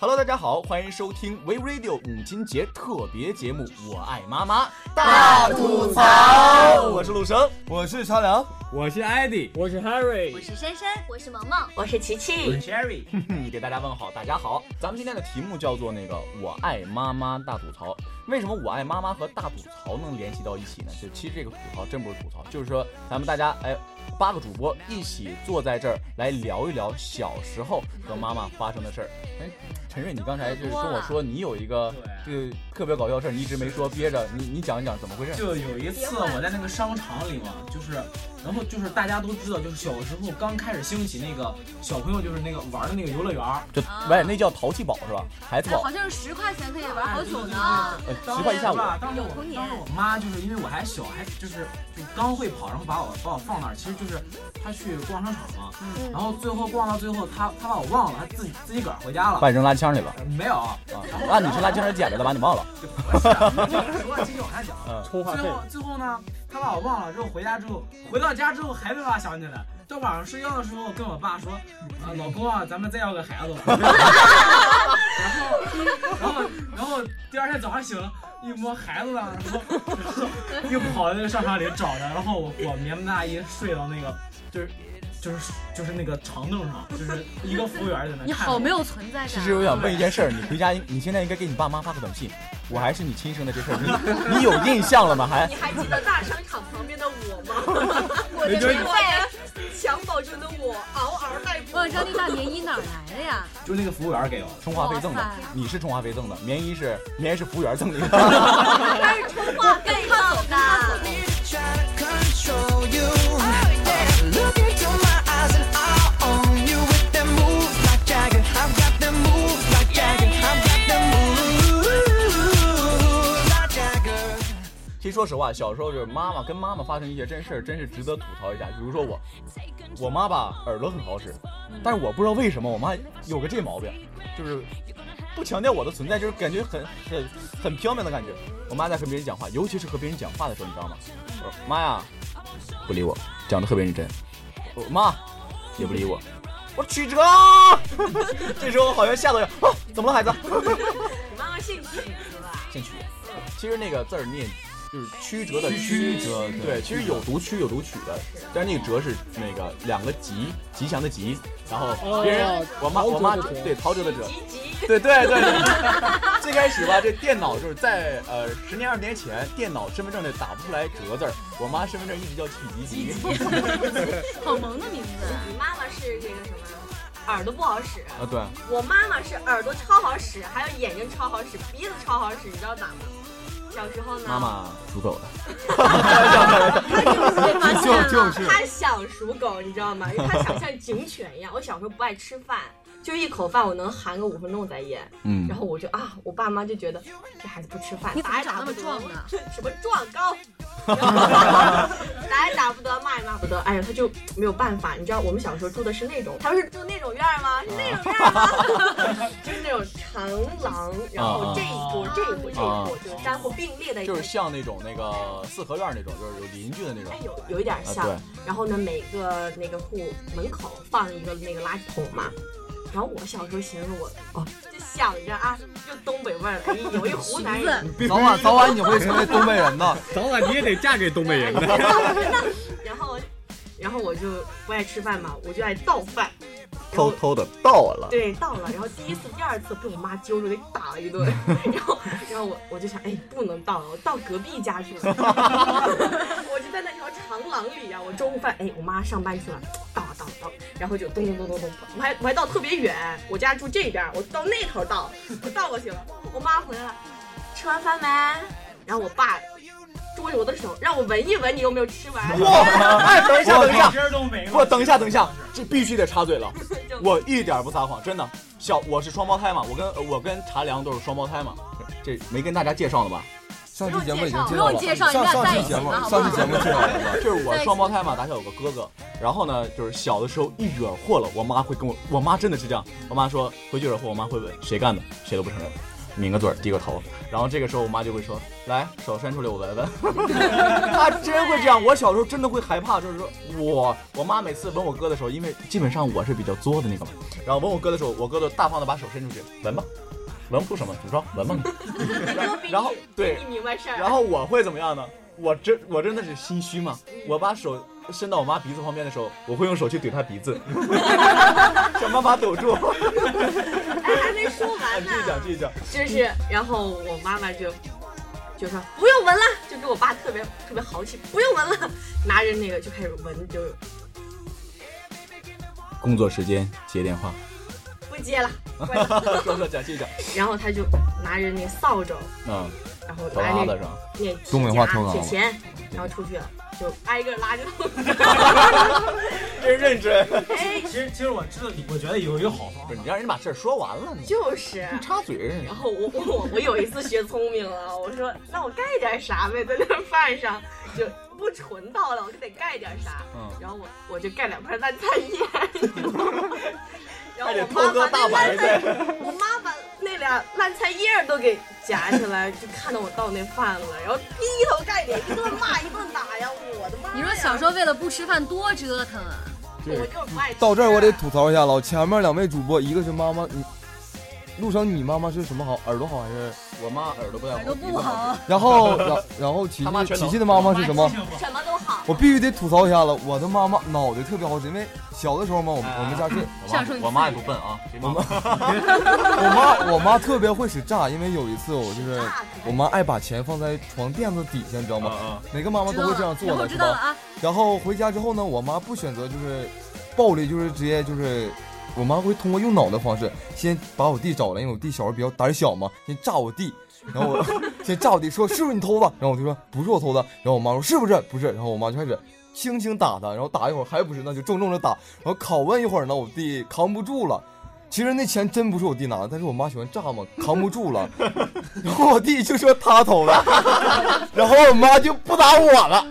Hello，大家好，欢迎收听 We Radio 母亲节特别节目《我爱妈妈大吐槽》，我是陆生，我是超良，我是艾迪，我是 Harry，我是珊珊，我是萌萌，我是琪琪，我是 Cherry，给大家问好，大家好。咱们今天的题目叫做那个“我爱妈妈大吐槽”。为什么我爱妈妈和大吐槽能联系到一起呢？就其实这个吐槽真不是吐槽，就是说咱们大家哎八个主播一起坐在这儿来聊一聊小时候和妈妈发生的事儿。哎，陈瑞，你刚才就是跟我说你有一个这个特别搞笑事儿，你一直没说，憋着，你你讲一讲怎么回事？就有一次我在那个商场里嘛，就是然后就是大家都知道，就是小时候刚开始兴起那个小朋友就是那个玩的那个游乐园，就喂那叫淘气堡是吧？孩子堡，好像是十块钱可以玩好久呢。十块一下午，当时我当时我妈就是因为我还小，还就是就刚会跑，然后把我把我放那儿，其实就是她去逛商场嘛，然后最后逛到最后，她她把我忘了，她自己自己个儿回家了，把扔垃圾箱里了？没有啊，那你是垃圾箱里捡来的，把你忘了。说继续往下讲，最后最后呢，他把我忘了之后回家之后，回到家之后还没把我想起来，到晚上睡觉的时候跟我爸说，啊老公啊，咱们再要个孩子。然后然后然后第二天早上醒了。一摸孩子呢，然后又跑到那个商场里找着，然后我我棉被大衣睡到那个就是就是就是那个长凳上，就是 一个服务员在那。你好没有存在感。其实我想问一件事儿，你回家你现在应该给你爸妈发个短信，我还是你亲生的这事儿，你你有印象了吗？还？你还记得大商场旁边的我吗？我的年代。襁褓中的我嗷嗷待哺。我知道那大棉衣哪来的呀？就那个服务员给我，充话费赠的。你是充话费赠的，棉衣是棉衣是服务员赠的。他是充话费赠的。说实话，小时候就是妈妈跟妈妈发生一些真事儿，真是值得吐槽一下。比如说我，我妈吧耳朵很好使，但是我不知道为什么我妈有个这毛病，就是不强调我的存在，就是感觉很很很飘渺的感觉。我妈在和别人讲话，尤其是和别人讲话的时候，你知道吗？我说妈呀，不理我，讲的特别认真。我妈也不理我。我曲折，这时候好像吓到要啊，怎么了孩子？你 妈妈姓曲是吧？姓曲。其实那个字儿念。就是曲折的曲折，对，其实有读曲有读曲的，但是那个折是那个两个吉，吉祥的吉，然后别人我妈我妈对陶喆的喆，对对对，最开始吧，这电脑就是在呃十年二十年前，电脑身份证里打不出来折字儿，我妈身份证一直叫曲吉吉，好萌的名字。你妈妈是这个什么？耳朵不好使啊？对，我妈妈是耳朵超好使，还有眼睛超好使，鼻子超好使，你知道咋吗？小时候呢，妈妈属狗的，他就是 他想属狗，你知道吗？因为他想像警犬一样。我小时候不爱吃饭，就一口饭我能含个五分钟再咽。嗯，然后我就啊，我爸妈就觉得这孩子不吃饭，打也打那么壮呢？什么壮高？打也打不得，骂也骂不得。哎呀，他就没有办法。你知道我们小时候住的是那种，他说是住那种院吗？是那种院吗？就是那种长廊，然后这一户这一户这一户就是三户并列的，就是像那种那个四合院那种，就是有邻居的那种。有有一点像。然后呢，每个那个户门口放一个那个垃圾桶嘛。然后我小时候寻思我哦，就想着啊，就东北味儿，有一湖南人，早晚早晚你会成为东北人的，早晚你也得嫁给东北人的。然后，然后我就不爱吃饭嘛，我就爱倒饭，偷偷的倒了。对，倒了。然后第一次、第二次被我妈揪住给打了一顿。然后，然后我我就想，哎，不能倒了，我到隔壁家去了。我就在那条长廊里呀，我中午饭，哎，我妈上班去了，倒倒倒，然后就咚咚咚咚咚，我还我还倒特别远，我家住这边，我到那头倒，我倒过去了。我妈回来了，吃完饭没？然后我爸。捉着我的手，让我闻一闻，你有没有吃完？哇！哎，等一下，等一下，不，等一下，等一下，这必须得插嘴了。我一点不撒谎，真的。小，我是双胞胎嘛，我跟我跟茶凉都是双胞胎嘛。这没跟大家介绍了吧？上期节目已经介绍了。上上期节目，上期节目介绍了。就是我双胞胎嘛，打小有个哥哥。然后呢，就是小的时候一惹祸了，我妈会跟我，我妈真的是这样。我妈说回去惹祸，我妈会问谁干的，谁都不承认。抿个嘴儿，低个头，然后这个时候我妈就会说：“来，手伸出来，我闻闻。”她真会这样。我小时候真的会害怕，就是说我我妈每次闻我哥的时候，因为基本上我是比较作的那个嘛，然后闻我哥的时候，我哥都大方的把手伸出去闻吧，闻不出什么，怎么着，闻闻。然后对。然后我会怎么样呢？我真我真的是心虚嘛，我把手伸到我妈鼻子旁边的时候，我会用手去怼她鼻子，想办法堵住。哎还没说完呢，继续讲，继续讲。就是，然后我妈妈就就说不用闻了，就给我爸特别特别豪气，不用闻了，拿着那个就开始闻，就工作时间接电话，不接了。说说讲，继续讲。然后他就拿着那扫帚，嗯。然后拿那那东北话偷铁钳，然后出去了，就挨个拉着头。真 认真。哎，其实其实我知道，我觉得有一个好方法，你让人把事儿说完了，你就是插嘴。然后我我我有一次学聪明了，我说那我盖点啥呗，在那饭上就不纯到了，我就得盖点啥。嗯。然后我我就盖两片烂菜叶。然后我妈把那烂菜，我妈把那俩烂菜叶都给夹起来，就看到我倒那饭了，然后劈头盖脸一顿骂一顿打呀！我的妈！你说小时候为了不吃饭多折腾啊！我就是不爱吃。到这儿我得吐槽一下了，前面两位主播，一个是妈妈，你。陆生，你妈妈是什么好？耳朵好还是我妈耳朵不太好？耳朵不好。然后，然然后琪琪琪琪的妈妈是什么？什么都好。我必须得吐槽一下了，我的妈妈脑袋特别好使，因为小的时候嘛，我们我们家是，我妈也不笨啊。我妈，我妈我妈特别会使诈，因为有一次我就是我妈爱把钱放在床垫子底下，你知道吗？每个妈妈都会这样做的，是吧？然后回家之后呢，我妈不选择就是暴力，就是直接就是。我妈会通过用脑的方式，先把我弟找来，因为我弟小时候比较胆小嘛，先炸我弟，然后我 先炸我弟，说是不是。你偷的？然后我就说不是我偷的，然后我妈说是不是？不是，然后我妈就开始轻轻打他，然后打一会儿还不是，那就重重的。打，然后拷问一会儿呢，我弟扛不住了。其实那钱真不是我弟拿的，但是我妈喜欢炸嘛，扛不住了，然后我弟就说他偷的，然后我妈就不打我了，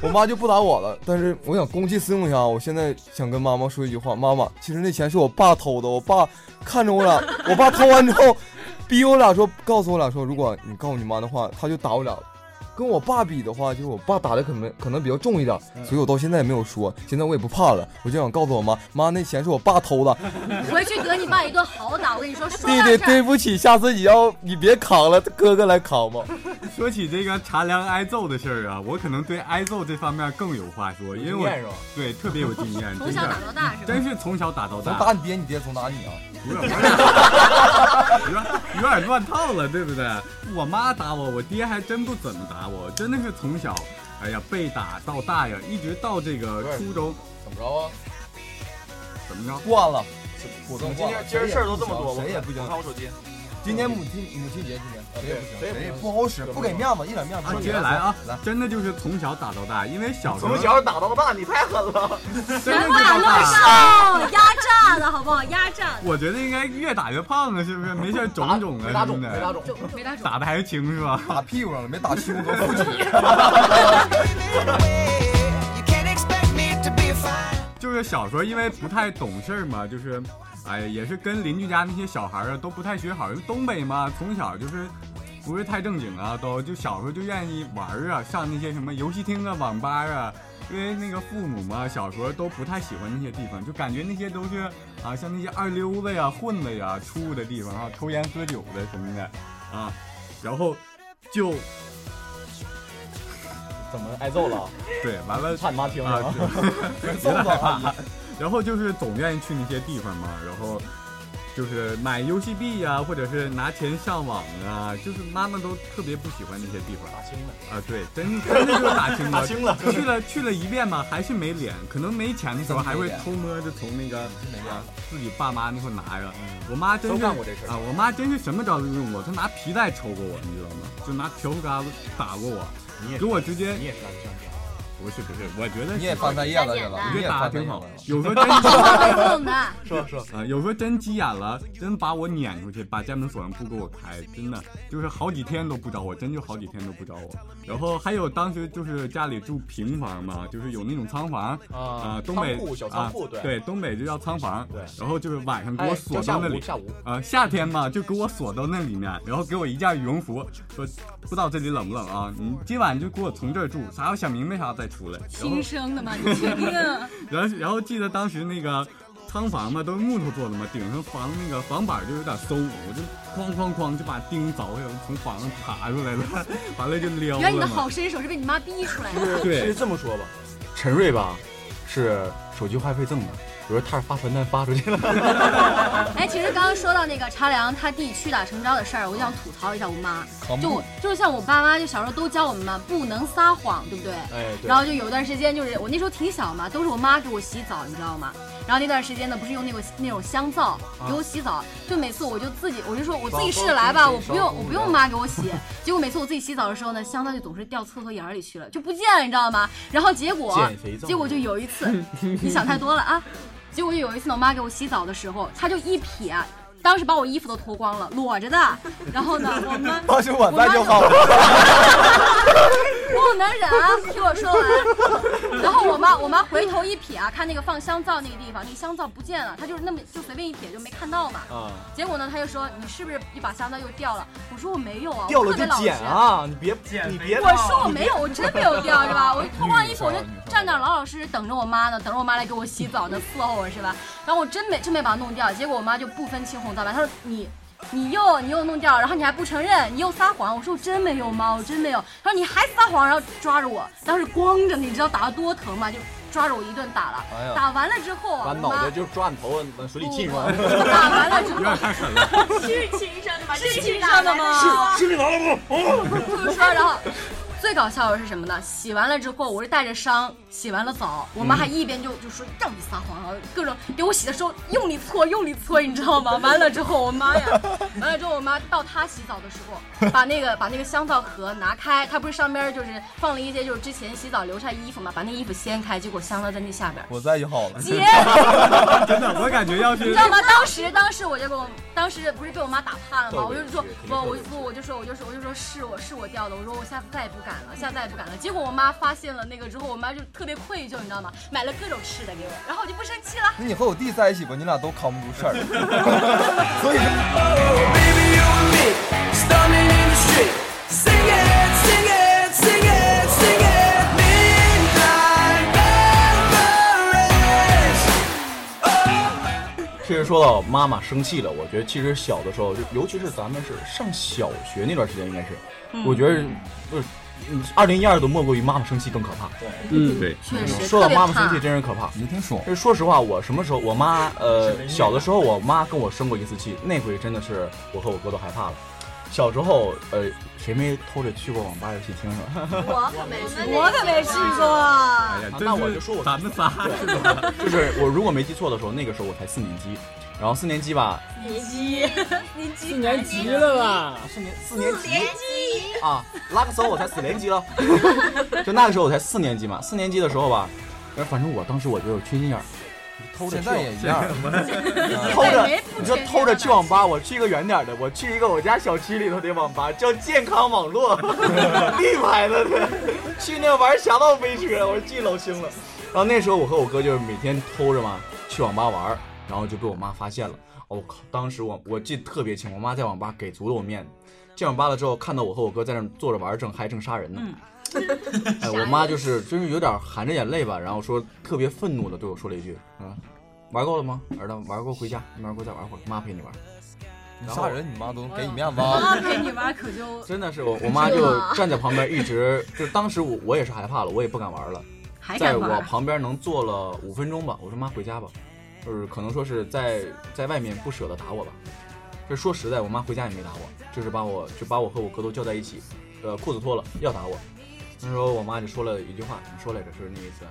我妈就不打我了。但是我想公器私用一下，我现在想跟妈妈说一句话：妈妈，其实那钱是我爸偷的，我爸看着我俩，我爸偷完之后，逼我俩说，告诉我俩说，如果你告诉你妈的话，他就打我俩。跟我爸比的话，就是我爸打的可能可能比较重一点，所以我到现在也没有说。现在我也不怕了，我就想告诉我妈，妈那钱是我爸偷的。回去得你爸一顿好打，我跟你说。弟弟，对不起，下次你要你别扛了，哥哥来扛吧。说起这个茶凉挨揍的事儿啊，我可能对挨揍这方面更有话说，因为我对特别有经验。从小打到大是吧？真是从小打到大。打你爹，你爹从打你啊？有点有点乱套了，对不对？我妈打我，我爹还真不怎么打我，真的是从小，哎呀被打到大呀，一直到这个初中，怎么着啊？怎么着？惯了，今天今儿事儿都这么多，谁也不行。看我手机。今天母亲母亲节，今天谁也不行，谁也不好使，不给面子，一点面子。接着来啊，来，真的就是从小打到大，因为小从小打到大，你太狠了。人马乱上，压榨的好不好？压榨。我觉得应该越打越胖啊，是不是？没事肿肿的。没打肿，没打肿，打的还轻是吧？打屁股上了，没打胸和腹肌。就是小时候因为不太懂事嘛，就是。哎，也是跟邻居家那些小孩啊都不太学好，因为东北嘛，从小就是不是太正经啊，都就小时候就愿意玩啊，上那些什么游戏厅啊、网吧啊，因为那个父母嘛，小时候都不太喜欢那些地方，就感觉那些都是啊，像那些二溜子呀、混子呀出的地方啊，抽烟喝酒的什么的啊，然后就怎么挨揍了？对，完了怕你妈听啊，揍了。然后就是总愿意去那些地方嘛，然后就是买游戏币呀，或者是拿钱上网啊，就是妈妈都特别不喜欢那些地方。打青了啊，对，真真的就是打青了。打青了，去了去了一遍嘛，还是没脸，可能没钱的时候还会偷摸的从那个啊自己爸妈那块拿着。我妈真是啊，我妈真是什么招都用过，她拿皮带抽过我，你知道吗？就拿笤帚疙瘩打过我，给我直接。你也是不是不是，我觉得你也放他叶子去了，我觉得打的挺好。有时候真 说说啊，有时候真急眼了，真把我撵出去，把家门锁上不给我开，真的就是好几天都不找我，真就好几天都不找我。然后还有当时就是家里住平房嘛，就是有那种仓房啊，东北小仓库对对，东北就叫仓房。对，然后就是晚上给我锁到那里，下午啊夏天嘛就给我锁到那里面，然后给我一件羽绒服，说不知道这里冷不冷啊？你今晚就给我从这儿住，啥要想明白啥再出来。亲生的吗？你确定？然后然后记得当时那个仓房嘛，都是木头做的嘛，顶上房那个房板就有点松，我就哐哐哐就把钉凿下来，从房上爬出来了，完了就撩。原来你的好身手是被你妈逼出来的。对，其实这么说吧，陈瑞吧是手机话费赠的。比如他是发传单发出去了。哎，其实刚刚说到那个茶凉他弟屈打成招的事儿，我就想吐槽一下我妈。就就是像我爸妈，就小时候都教我们嘛，不能撒谎，对不对？哎。然后就有段时间，就是我那时候挺小嘛，都是我妈给我洗澡，你知道吗？然后那段时间呢，不是用那个那种香皂给我洗澡，就每次我就自己，我就说我自己试着来吧，我不用我不用妈给我洗。结果每次我自己洗澡的时候呢，香皂就总是掉厕所眼里去了，就不见了，你知道吗？然后结果结果就有一次，你想太多了啊。结果有一次，我妈给我洗澡的时候，她就一撇，当时把我衣服都脱光了，裸着的。然后呢，我们 当时我在就好了。不能忍啊！听我说完。然后我妈，我妈回头一瞥啊，看那个放香皂那个地方，那个香皂不见了，她就是那么就随便一撇就没看到嘛。啊。结果呢，她就说你是不是一把香皂又掉了？我说我没有啊，掉了就捡啊！你别捡你别。我说我没有，我真没有掉是吧？我脱光衣服我就站那老老实实等着我妈呢，等着我妈来给我洗澡呢，伺候我是吧？然后我真没真没把它弄掉，结果我妈就不分青红皂白，她说你。你又你又弄掉，然后你还不承认，你又撒谎。我说我真没有吗？我真没有。他说你还撒谎，然后抓着我，当时光着，你知道打得多疼吗？就抓着我一顿打了。打完了之后，把脑袋就抓你头往水里浸上。打完了之后，太狠了。是亲生的吗？是亲生的吗？是是你拿的不？就是说，然后。最搞笑的是什么呢？洗完了之后，我是带着伤洗完了澡，我妈还一边就就说让你撒谎啊，各种给我洗的时候用力搓，用力搓，你知道吗？完了之后，我妈呀，完了之后，我妈到她洗澡的时候，把那个把那个香皂盒拿开，她不是上边就是放了一些就是之前洗澡留下衣服嘛，把那衣服掀开，结果香皂在那下边。我在就好了。姐，真的，我感觉要是你知道吗？当时当时我就跟我当时不是被我妈打怕了吗？我就说我，我不，我就说我就说我就说是我是我掉的，我说我下次再也不敢了。下次再也不敢了。结果我妈发现了那个之后，我妈就特别愧疚，你知道吗？买了各种吃的给我，然后我就不生气了。那你和我弟在一起吧，你俩都扛不住事儿。所以。其实说到妈妈生气了，我觉得其实小的时候，就尤其是咱们是上小学那段时间，应该是，我觉得就是。嗯，二零一二都莫过于妈妈生气更可怕。对，嗯，对，确实。说到妈妈生气，真是可怕。没听说。说实话，我什么时候，我妈，呃，小的时候，我妈跟我生过一次气，那回真的是我和我哥都害怕了。小时候，呃，谁没偷着去过网吧游戏厅是吧？我可没去，我可没去过。哎呀，那我就说我咱们仨，就是我如果没记错的时候，那个时候我才四年级。然后四年级吧，年级，四年级。了吧？四年四年级。啊，那个时候我才四年级了，就那个时候我才四年级嘛。四年级的时候吧，反正我当时我就有缺心眼儿，偷着现在也一样，偷着，你说偷着去网吧，我去一个远点的，我去一个我家小区里头的网吧，叫健康网络，绿牌子的，去那玩侠盗飞车，我记老清了。然后那时候我和我哥就是每天偷着嘛去网吧玩。然后就被我妈发现了，我靠！当时我我记得特别清，我妈在网吧给足了我面子。进网吧了之后，看到我和我哥在那坐着玩，正嗨，正杀人呢。哎，我妈就是真是有点含着眼泪吧，然后说特别愤怒的对我说了一句：“啊，玩够了吗，儿子？玩够回家，你玩够再玩会儿，妈陪你玩。”你杀人，你妈都给你面子。妈陪你玩可就 真的是我，我妈就站在旁边，一直就当时我我也是害怕了，我也不敢玩了。在我旁边能坐了五分钟吧，我说妈回家吧。就是可能说是在在外面不舍得打我吧，这说实在，我妈回家也没打我，就是把我就把我和我哥都叫在一起，呃，裤子脱了要打我。那时候我妈就说了一句话，你说来着？是那意思，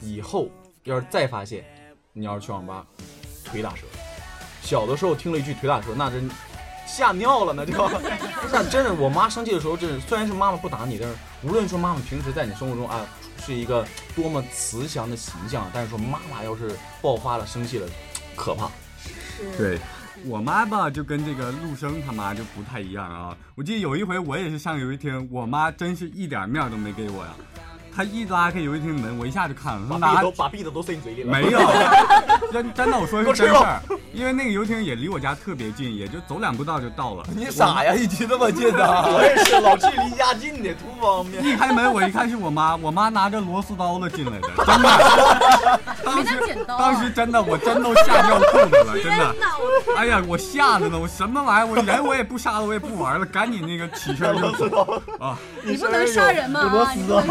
以后要是再发现你要是去网吧，腿打折。小的时候听了一句腿打折，那真吓尿了，那就 那真的，我妈生气的时候，真是虽然是妈妈不打你，但是无论说妈妈平时在你生活中啊是一个多么慈祥的形象，但是说妈妈要是爆发了生气了，可怕。是。对。我妈吧，就跟这个陆生他妈就不太一样啊。我记得有一回，我也是上游一天，我妈真是一点面都没给我呀。他一拉开游戏厅门，我一下就看了，把币都把币子都塞你嘴里了。没有，真真的，我说的是真事儿。因为那个游戏厅也离我家特别近，也就走两步道就到了。你傻呀，一提那么近的？我也是，老去离家近的，图方便。一开门，我一看是我妈，我妈拿着螺丝刀子进来的，真的。当时当时真的，我真都吓尿裤子了，真的。哎呀，我吓的呢，我什么玩意儿？我人我也不杀了，我也不玩了，赶紧那个起身就走啊！你不能杀人吗？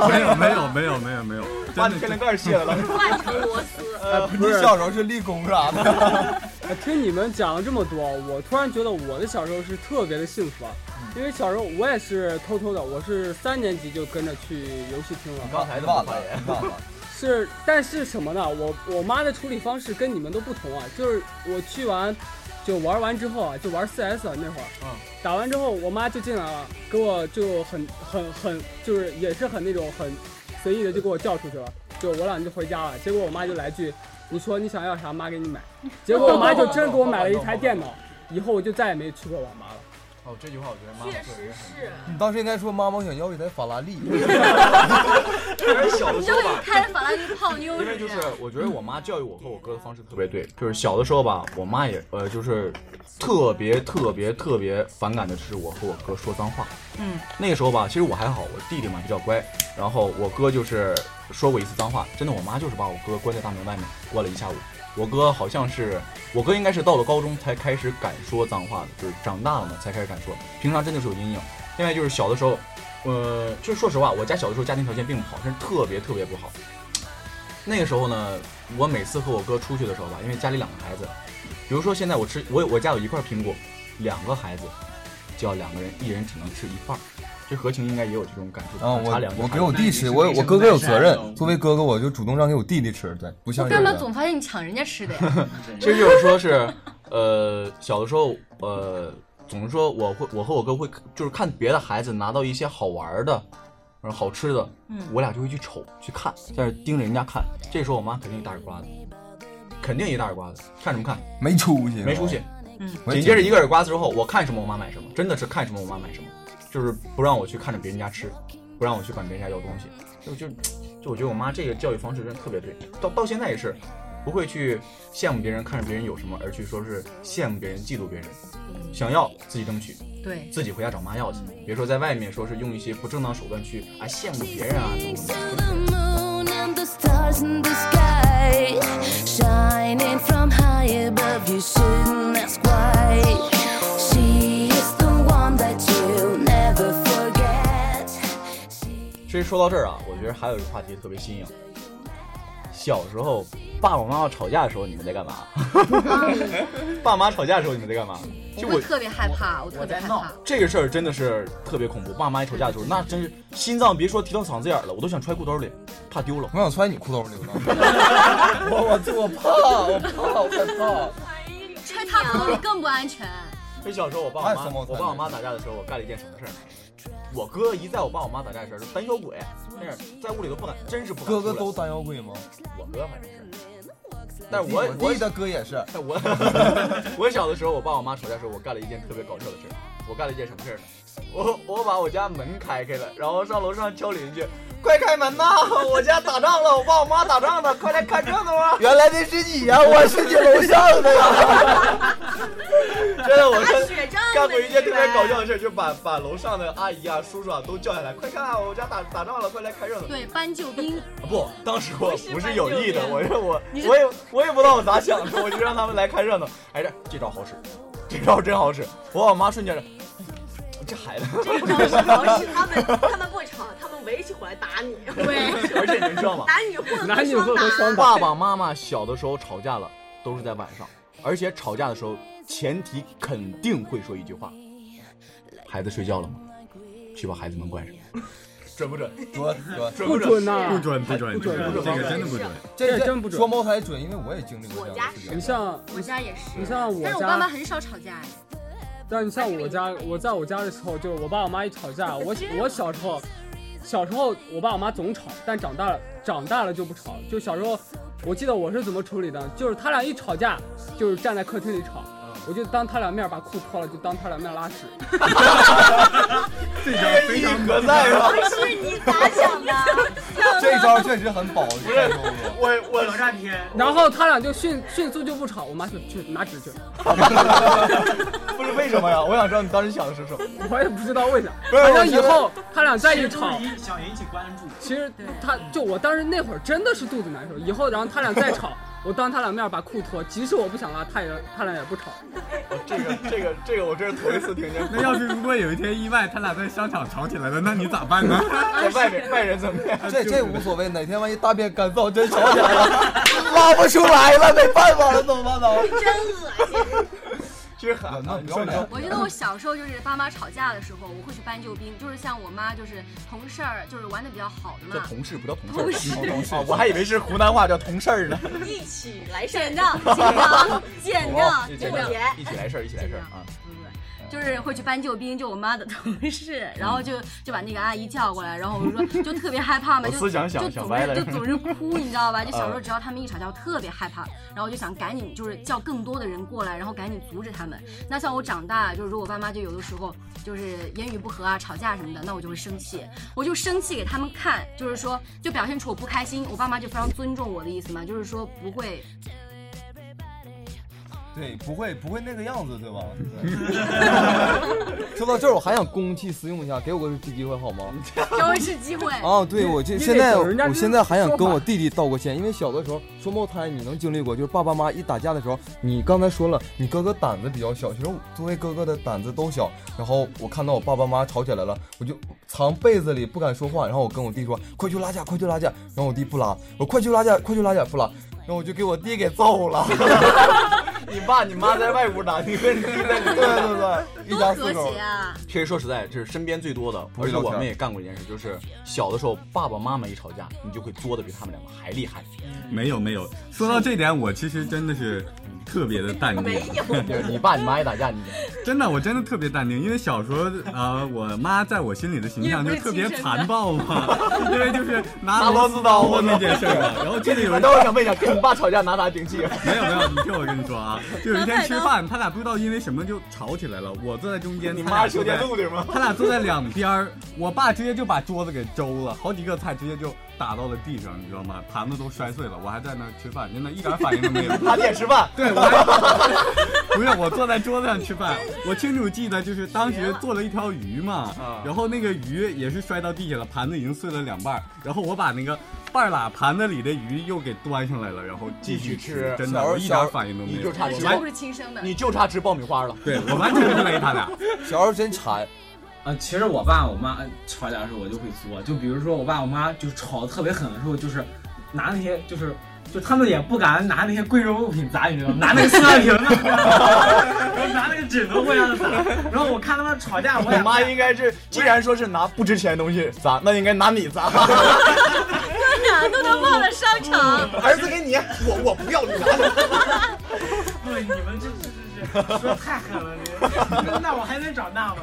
没有没有。没有没有没有没有，把你天灵盖卸了，换成螺丝。你小时候是立功啥的？听你们讲了这么多，我突然觉得我的小时候是特别的幸福，因为小时候我也是偷偷的，我是三年级就跟着去游戏厅了。刚才的爸爸也是，但是什么呢？我我妈的处理方式跟你们都不同啊，就是我去完就玩完之后啊，就玩 CS 那会儿，嗯，打完之后我妈就进来了，给我就很很很就是也是很那种很。随意的就给我叫出去了，就我俩就回家了。结果我妈就来句：“你说你想要啥，妈给你买。”结果我妈就真给我买了一台电脑，以后我就再也没去过网吧了。哦，这句话我觉得妈妈确实是。你当时应该说妈妈我想要一台法拉利。小的时候吧，开法拉利泡妞。因为就是我觉得我妈教育我和我哥的方式特别对，就是小的时候吧，我妈也呃就是特别特别特别反感的是我和我哥说脏话。嗯，那个时候吧，其实我还好，我弟弟嘛比较乖。然后我哥就是说过一次脏话，真的，我妈就是把我哥关在大门外面关了一下午。我哥好像是，我哥应该是到了高中才开始敢说脏话的，就是长大了嘛才开始敢说。平常真的是有阴影。另外就是小的时候，呃，就是说实话，我家小的时候家庭条件并不好，真是特别特别不好。那个时候呢，我每次和我哥出去的时候吧，因为家里两个孩子，比如说现在我吃我我家有一块苹果，两个孩子就要两个人，一人只能吃一半。这何晴应该也有这种感受。啊，我我给我弟吃，我我哥哥有责任。作为哥哥，我就主动让给我弟弟吃。对，不像。干嘛总发现你抢人家吃的呀？其实就是说是，呃，小的时候，呃，总是说我会，我和我哥会，就是看别的孩子拿到一些好玩的，好吃的，嗯，我俩就会去瞅去看，在那盯着人家看。这时候我妈肯定一大耳刮子，肯定一大耳刮子。看什么看？没出息，没出息。嗯。紧接着一个耳刮子之后，我看什么我妈买什么，真的是看什么我妈买什么。就是不让我去看着别人家吃，不让我去管别人家要东西，就就就我觉得我妈这个教育方式真的特别对，到到现在也是，不会去羡慕别人看着别人有什么，而去说是羡慕别人嫉妒别人，想要自己争取，对，自己回家找妈要去，别说在外面说是用一些不正当手段去啊羡慕别人啊其实说到这儿啊，我觉得还有一个话题特别新颖。小时候爸爸妈妈吵架的时候，你们在干嘛？爸妈吵架的时候，你们在干嘛？就我特别害怕，我特别害怕。这个事儿真的是特别恐怖。爸妈一吵架的时候，那真是心脏别说提到嗓子眼了，我都想揣裤兜里，怕丢了。我想揣你裤兜里呢。我我我怕，我怕，我害怕。揣他裤兜里更不安全。所以小时候我爸我妈我爸我妈打架的时候，我干了一件什么事儿？我哥一在我爸我妈打架的时候，就胆小鬼，但是在屋里都不敢，真是不敢。哥哥都胆小鬼吗？我哥反正是，但是我我的哥也是。我我小的时候，我爸我妈吵架的时候，我干了一件特别搞笑的事儿。我干了一件什么事儿呢？我我把我家门开开了，然后上楼上敲邻居。快开门呐！我家打仗了，我爸我妈打仗了，快来看热闹啊！原来那是你呀，我是你楼上的呀。真的，我干过一件特别搞笑的事，就把把楼上的阿姨啊、叔叔啊都叫下来，快看，啊我家打打仗了，快来看热闹。对，搬救兵。不，当时我不是有意的，我我我也我也不知道我咋想的，我就让他们来看热闹。哎，这这招好使，这招真好使。我我妈瞬间。这孩子，这主要是他们 他们围起回来打你。对，而且你知道吗？男女混合，男女混合双打。爸爸妈妈小的时候吵架了，都是在晚上，而且吵架的时候，前提肯定会说一句话：“孩子睡觉了吗？去把孩子门关上。”准不准？准准不准呐？不准不准不准，这个真的不准，这个真不准。双胞胎准，因为我也经历过。我家你像我家也是，你像我但是我爸妈很少吵架但你像我家，我在我家的时候，就是我爸我妈一吵架，我我小时候，小时候我爸我妈总吵，但长大了长大了就不吵。就小时候，我记得我是怎么处理的，就是他俩一吵架，就是站在客厅里吵。我就当他俩面把裤脱了，就当他俩面拉屎。这招非常可在是你咋想的？这招确实很保。不是我我老战天。然后他俩就迅迅速就不吵，我妈就去拿纸去。不是为什么呀？我想知道你当时想的是什么。我也不知道为啥。反正以后他俩再一吵，想引起关注。其实他就我当时那会儿真的是肚子难受。以后然后他俩再吵。我当他俩面把裤脱，即使我不想拉，他也他俩也不吵。这个这个这个我这是头一次听见。那要是如果有一天意外他俩在商场吵起来了，那你咋办呢？在外面外人怎么样？这这无所谓，哪天万一大便干燥真吵起来了，拉不出来了，没办法了，怎么办呢？真恶心。其实很，我觉得我小时候就是爸妈吵架的时候，我会去搬救兵，就是像我妈就是同事儿，就是玩的比较好的嘛。叫同事不叫同事，同事。我还以为是湖南话叫同事儿呢。一起来事儿，简账，简账，简账，简账，一起来事儿，一起来事儿啊。就是会去搬救兵，就我妈的同事，然后就就把那个阿姨叫过来，然后我说就特别害怕嘛，就就总是就总是哭，你知道吧？就小时候只要他们一吵架，我特别害怕，然后就想赶紧就是叫更多的人过来，然后赶紧阻止他们。那像我长大，就是如果爸妈就有的时候就是言语不合啊、吵架什么的，那我就会生气，我就生气给他们看，就是说就表现出我不开心，我爸妈就非常尊重我的意思嘛，就是说不会。对，不会不会那个样子，对吧？说到这儿，我还想公器私用一下，给我个机会好吗？给我一次机会。啊，对，我这现在我现在还想跟我弟弟道个歉，因为小的时候双胞胎，你能经历过，就是爸爸妈妈一打架的时候，你刚才说了，你哥哥胆子比较小，其实作为哥哥的胆子都小。然后我看到我爸爸妈妈吵起来了，我就藏被子里不敢说话，然后我跟我弟说，快去拉架，快去拉架。然后我弟不拉，我快去拉架，快去拉架，不拉。然后我就给我弟给揍了。你爸你妈在外屋打，你跟你弟在里。对对对，一家四口。其实说实在，这是身边最多的，而且我们也干过一件事，就是小的时候爸爸妈妈一吵架，你就会作的比他们两个还厉害。没有没有，说到这点，我其实真的是。特别的淡定，没有，你爸你妈也打架，你真的，我真的特别淡定，因为小时候啊，我妈在我心里的形象就特别残暴嘛，因为就是拿螺丝刀啊那件事嘛。然后记得有一天，我想问一下，跟你爸吵架拿啥顶气？没有没有，你听我跟你说啊，就有一天吃饭，他俩不知道因为什么就吵起来了，我坐在中间，你妈修电路的吗？他俩坐在两边，我爸直接就把桌子给周了，好几个菜直接就。打到了地上，你知道吗？盘子都摔碎了，我还在那吃饭，真的一点反应都没有。他爹吃饭？对，我还 不是我坐在桌子上吃饭。我清楚记得，就是当时做了一条鱼嘛，然后那个鱼也是摔到地下了，盘子已经碎了两半，然后我把那个半拉盘子里的鱼又给端上来了，然后继续吃。真的，我一点反应都没有。你就差吃，不是亲生的，你就差吃爆米花了。对我完全不雷他俩。小时候真馋。啊，其实我爸我妈吵架的时候，我就会作。就比如说我爸我妈就吵得特别狠的时候，就是拿那些就是就他们也不敢拿那些贵重物品砸你，知道吗？拿那个塑料瓶子，然 后拿那个枕头互相砸。然后我看他们吵架，我妈应该是，既然说是拿不值钱的东西砸，那应该拿你砸。哥 俩都能忘了商场。儿子给你，我我不要你拿。对，你们这这这。说太狠了，你那我还能长大吗？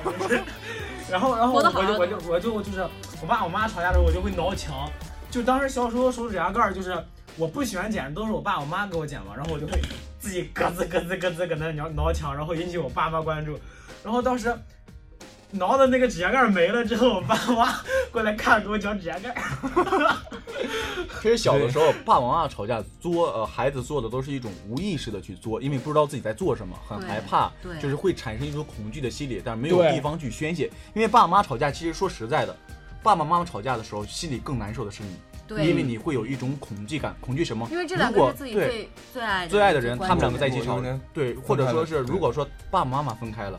然后然后我就我就我就就是我爸我妈吵架的时候我就会挠墙，就当时小时候手指甲盖就是我不喜欢剪，都是我爸我妈给我剪嘛，然后我就会自己咯吱咯吱咯吱搁那挠挠墙，然后引起我爸妈关注，然后当时。挠的那个指甲盖没了之后，我爸妈过来看，给我讲指甲盖。其实小的时候，爸爸妈妈吵架作，呃，孩子做的都是一种无意识的去作，因为不知道自己在做什么，很害怕，就是会产生一种恐惧的心理，但是没有地方去宣泄。因为爸爸妈妈吵架，其实说实在的，爸爸妈妈吵架的时候，心里更难受的是你，因为你会有一种恐惧感，恐惧什么？因为这两个是自己最最爱最爱的人，他们两个在一起吵，对，或者说是如果说爸爸妈妈分开了。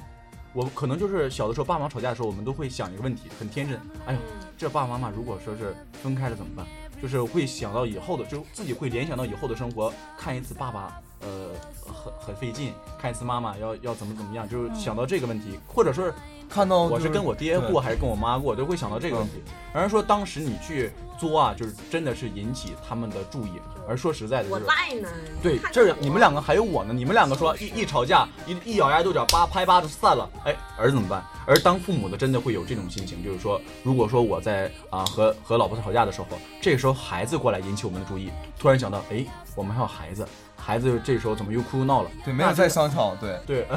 我可能就是小的时候，爸妈吵架的时候，我们都会想一个问题，很天真。哎呦，这爸爸妈妈如果说是分开了怎么办？就是会想到以后的，就自己会联想到以后的生活，看一次爸爸呃很很费劲，看一次妈妈要要怎么怎么样，就是想到这个问题，或者说。看到我是跟我爹过还是跟我妈过，都会想到这个问题。而说当时你去作啊，就是真的是引起他们的注意。而说实在的，我赖呢。对，这你们两个还有我呢。你们两个说一一吵架，一一咬牙跺脚，叭拍巴就散了。哎，儿子怎么办？而当父母的真的会有这种心情，就是说，如果说我在啊和和老婆吵架的时候，这个时候孩子过来引起我们的注意，突然想到，哎，我们还有孩子。孩子这时候怎么又哭又闹了？对，没有在商场。对对，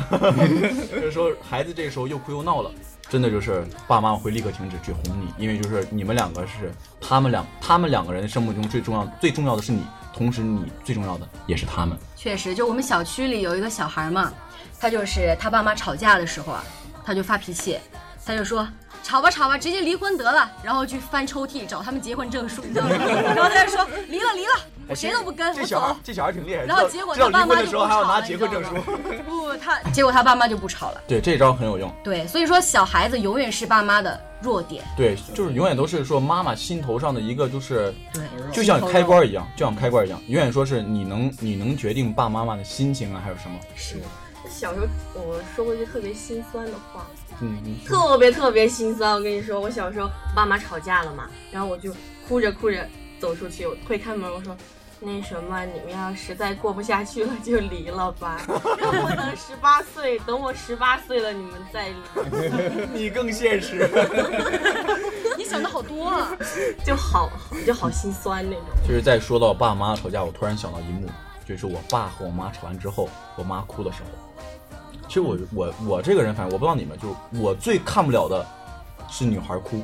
就是说孩子这时候又哭又闹了，真的就是爸妈会立刻停止去哄你，因为就是你们两个是他们两他们两个人生命中最重要最重要的是你，同时你最重要的也是他们。确实，就我们小区里有一个小孩嘛，他就是他爸妈吵架的时候啊，他就发脾气，他就说吵吧吵吧，直接离婚得了，然后去翻抽屉找他们结婚证书，你知道吗？然后他就说离了离了。我谁都不跟，这小孩这小孩挺厉害。然后结果他爸妈的时候还要拿结婚证书。不，他结果他爸妈就不吵了。对，这招很有用。对，所以说小孩子永远是爸妈的弱点。对，就是永远都是说妈妈心头上的一个，就是对，就像开关一样，就像开关一样，永远说是你能你能决定爸妈妈的心情啊，还有什么？是。小时候我说过一句特别心酸的话，嗯，特别特别心酸。我跟你说，我小时候爸妈吵架了嘛，然后我就哭着哭着。走出去，我推开门，我说：“那什么，你们要实在过不下去了，就离了吧。让我等十八岁，等我十八岁了，你们再离。”你更现实，你想的好多啊，就好，就好心酸那种。就是，在说到爸妈吵架，我突然想到一幕，就是我爸和我妈吵完之后，我妈哭的时候。其实我我我这个人，反正我不知道你们，就我最看不了的是女孩哭。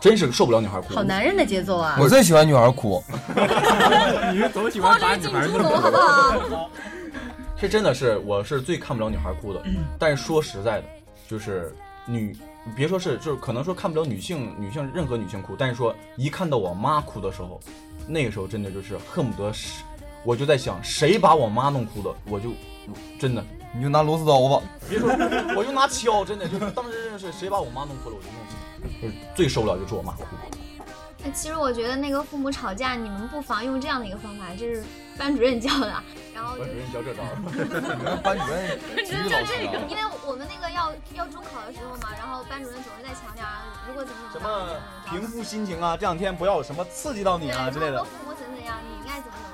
真是受不了女孩哭，好男人的节奏啊！我最喜欢女孩哭。你是总喜欢把女孩哭，好不好？这真的是，我是最看不了女孩哭的。但是说实在的，就是女，别说是，就是可能说看不了女性，女性任何女性哭。但是说一看到我妈哭的时候，那个时候真的就是恨不得是，我就在想，谁把我妈弄哭的，我就真的，你就拿螺丝刀吧。别说，我就拿锹，真的就是当时真的是谁把我妈弄哭了，我就弄死。就是最受不了就是我妈哭。哎，其实我觉得那个父母吵架，你们不妨用这样的一个方法，就是班主任教的。然后班主任教这招。班主任教这个，因为我们那个要要中考的时候嘛，然后班主任总是在强调，如果怎么怎么什么平复心情啊，这两天不要有什么刺激到你啊之类的。父母怎怎样，你应该怎么怎么样。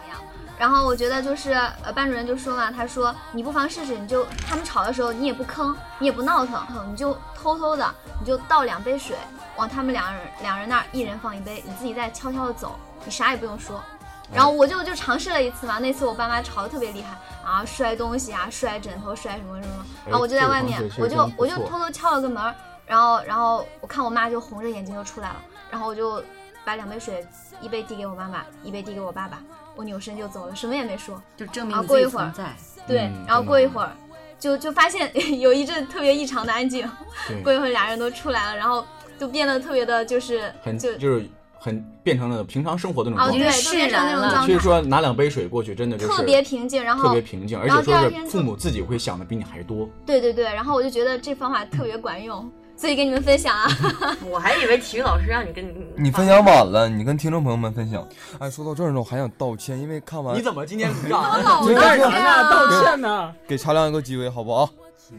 然后我觉得就是呃，班主任就说嘛，他说你不妨试试，你就他们吵的时候，你也不吭，你也不闹腾，你就偷偷的，你就倒两杯水，往他们两人两人那儿一人放一杯，你自己再悄悄的走，你啥也不用说。然后我就就尝试了一次嘛，那次我爸妈吵得特别厉害啊，摔东西啊，摔枕头，摔什么什么，然后我就在外面，我就我就偷偷敲了个门，然后然后我看我妈就红着眼睛就出来了，然后我就把两杯水一杯递给我妈妈，一杯递给我爸爸。我扭身就走了，什么也没说，就证明自己存在。对，然后过一会儿，就就发现 有一阵特别异常的安静。过一会儿，俩人都出来了，然后就变得特别的，就是很就就是很变成了平常生活的那种状态。对，变成那种状态。所以说拿两杯水过去，真的就是特别平静，然后特别平静，而且说是父母自己会想的比你还多。对对对，然后我就觉得这方法特别管用。所以跟你们分享啊，我还以为体育老师让你跟你你分享晚了，你跟听众朋友们分享。哎，说到这儿呢，我还想道歉，因为看完你怎么今天 你干啥呢？道歉呢？给茶凉一个机会，好不好？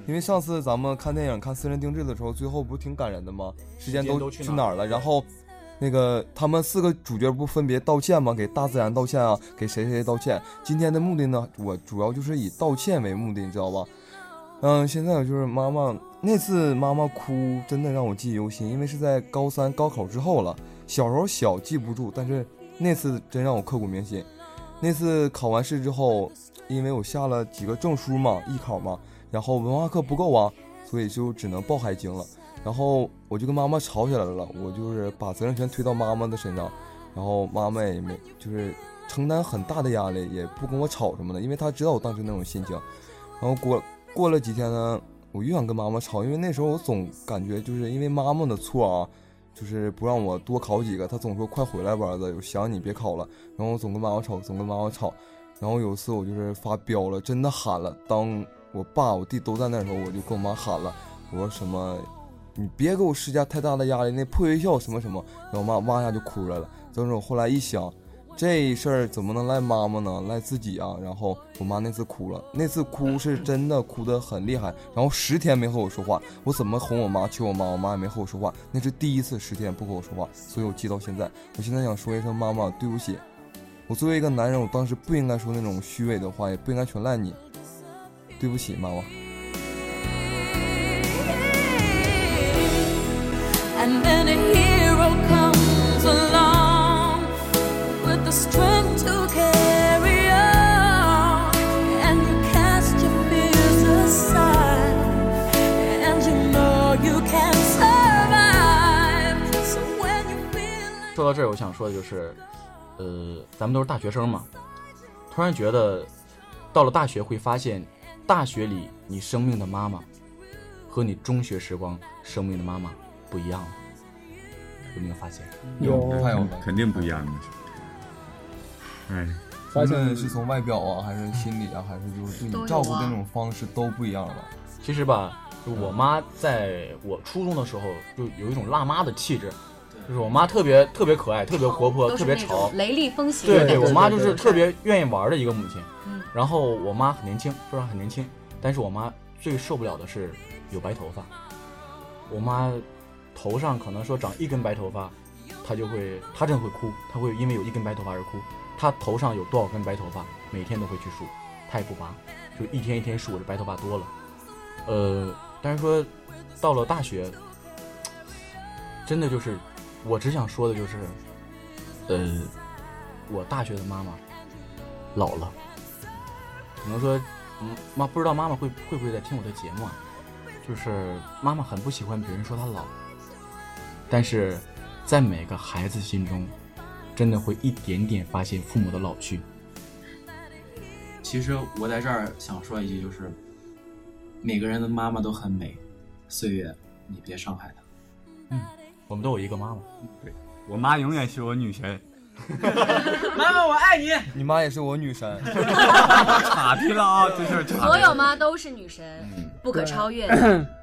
因为上次咱们看电影看私人定制的时候，最后不是挺感人的吗？时间都去哪儿了？然后那个他们四个主角不分别道歉吗？给大自然道歉啊，给谁谁道歉？今天的目的呢，我主要就是以道歉为目的，你知道吧？嗯，现在就是妈妈那次妈妈哭，真的让我记忆犹新，因为是在高三高考之后了。小时候小记不住，但是那次真让我刻骨铭心。那次考完试之后，因为我下了几个证书嘛，艺考嘛，然后文化课不够啊，所以就只能报海经了。然后我就跟妈妈吵起来了，我就是把责任全推到妈妈的身上，然后妈妈也没就是承担很大的压力，也不跟我吵什么的，因为她知道我当时那种心情。然后过。过了几天呢，我越想跟妈妈吵，因为那时候我总感觉就是因为妈妈的错啊，就是不让我多考几个，她总说快回来吧，儿子，有想你别考了。然后我总跟妈妈吵，总跟妈妈吵。然后有一次我就是发飙了，真的喊了。当我爸我弟都在那时候，我就跟我妈喊了，我说什么，你别给我施加太大的压力，那破学校什么什么。然后我妈哇一下就哭出来了。但是我后来一想，这事儿怎么能赖妈妈呢？赖自己啊！然后我妈那次哭了，那次哭是真的哭得很厉害，然后十天没和我说话。我怎么哄我妈、求我妈，我妈也没和我说话。那是第一次十天不和我说话，所以我记到现在。我现在想说一声妈妈，对不起。我作为一个男人，我当时不应该说那种虚伪的话，也不应该全赖你。对不起，妈妈。到这儿，我想说的就是，呃，咱们都是大学生嘛，突然觉得，到了大学会发现，大学里你生命的妈妈，和你中学时光生命的妈妈不一样了，有没有发现？有，肯定不一样的。哎，发现是从外表啊，还是心理啊，还是就是对你照顾的那种方式都不一样了吧？其实吧，就我妈在我初中的时候，就有一种辣妈的气质。就是我妈特别特别可爱，特别活泼，特别潮，雷厉风行。对对，我妈就是特别愿意玩的一个母亲。嗯。然后我妈很年轻，说实话很年轻，但是我妈最受不了的是有白头发。我妈头上可能说长一根白头发，她就会，她真会哭，她会因为有一根白头发而哭。她头上有多少根白头发，每天都会去数，她也不拔，就一天一天数，这白头发多了。呃，但是说到了大学，真的就是。我只想说的就是，呃，我大学的妈妈老了，可能说，嗯，妈不知道妈妈会会不会在听我的节目啊？就是妈妈很不喜欢别人说她老，但是在每个孩子心中，真的会一点点发现父母的老去。其实我在这儿想说一句，就是每个人的妈妈都很美，岁月你别伤害她。嗯。我们都有一个妈妈，对我妈永远是我女神。妈妈，我爱你。你妈也是我女神。傻逼了啊，这事所有妈都是女神，不可超越。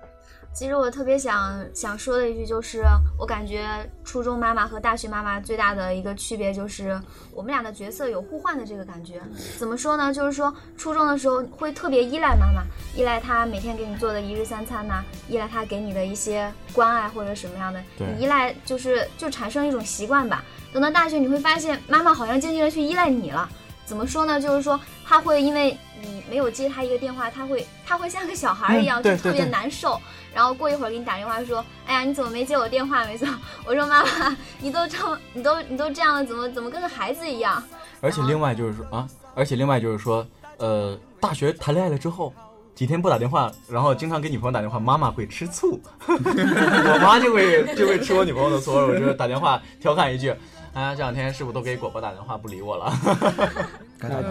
其实我特别想想说的一句就是，我感觉初中妈妈和大学妈妈最大的一个区别就是，我们俩的角色有互换的这个感觉。怎么说呢？就是说初中的时候会特别依赖妈妈，依赖她每天给你做的一日三餐呐，依赖她给你的一些关爱或者什么样的，你依赖就是就产生一种习惯吧。等到大学你会发现，妈妈好像渐渐的去依赖你了。怎么说呢？就是说她会因为你没有接她一个电话，她会她会像个小孩一样，就特别难受。然后过一会儿给你打电话说：“哎呀，你怎么没接我电话？”没错，我说：“妈妈，你都这么，你都你都这样了，怎么怎么跟个孩子一样？”而且另外就是说啊，而且另外就是说，呃，大学谈恋爱了之后，几天不打电话，然后经常给女朋友打电话，妈妈会吃醋，我妈就会就会吃我女朋友的醋。我就打电话调侃一句：“哎呀，这两天是不是都给果果打电话不理我 了？”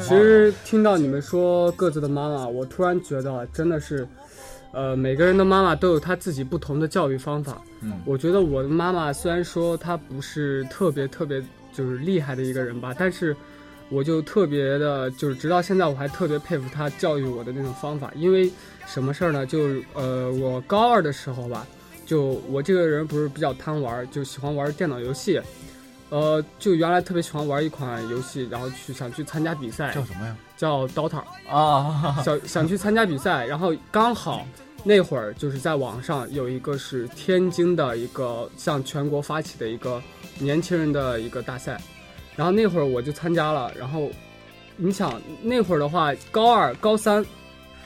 其实听到你们说各自的妈妈，我突然觉得真的是。呃，每个人的妈妈都有她自己不同的教育方法。嗯，我觉得我的妈妈虽然说她不是特别特别就是厉害的一个人吧，但是我就特别的，就是直到现在我还特别佩服她教育我的那种方法。因为什么事儿呢？就呃，我高二的时候吧，就我这个人不是比较贪玩，就喜欢玩电脑游戏。呃，就原来特别喜欢玩一款游戏，然后去想去参加比赛，叫什么呀？叫 DOTA 啊，想想去参加比赛，然后刚好那会儿就是在网上有一个是天津的一个向全国发起的一个年轻人的一个大赛，然后那会儿我就参加了，然后你想那会儿的话，高二高三。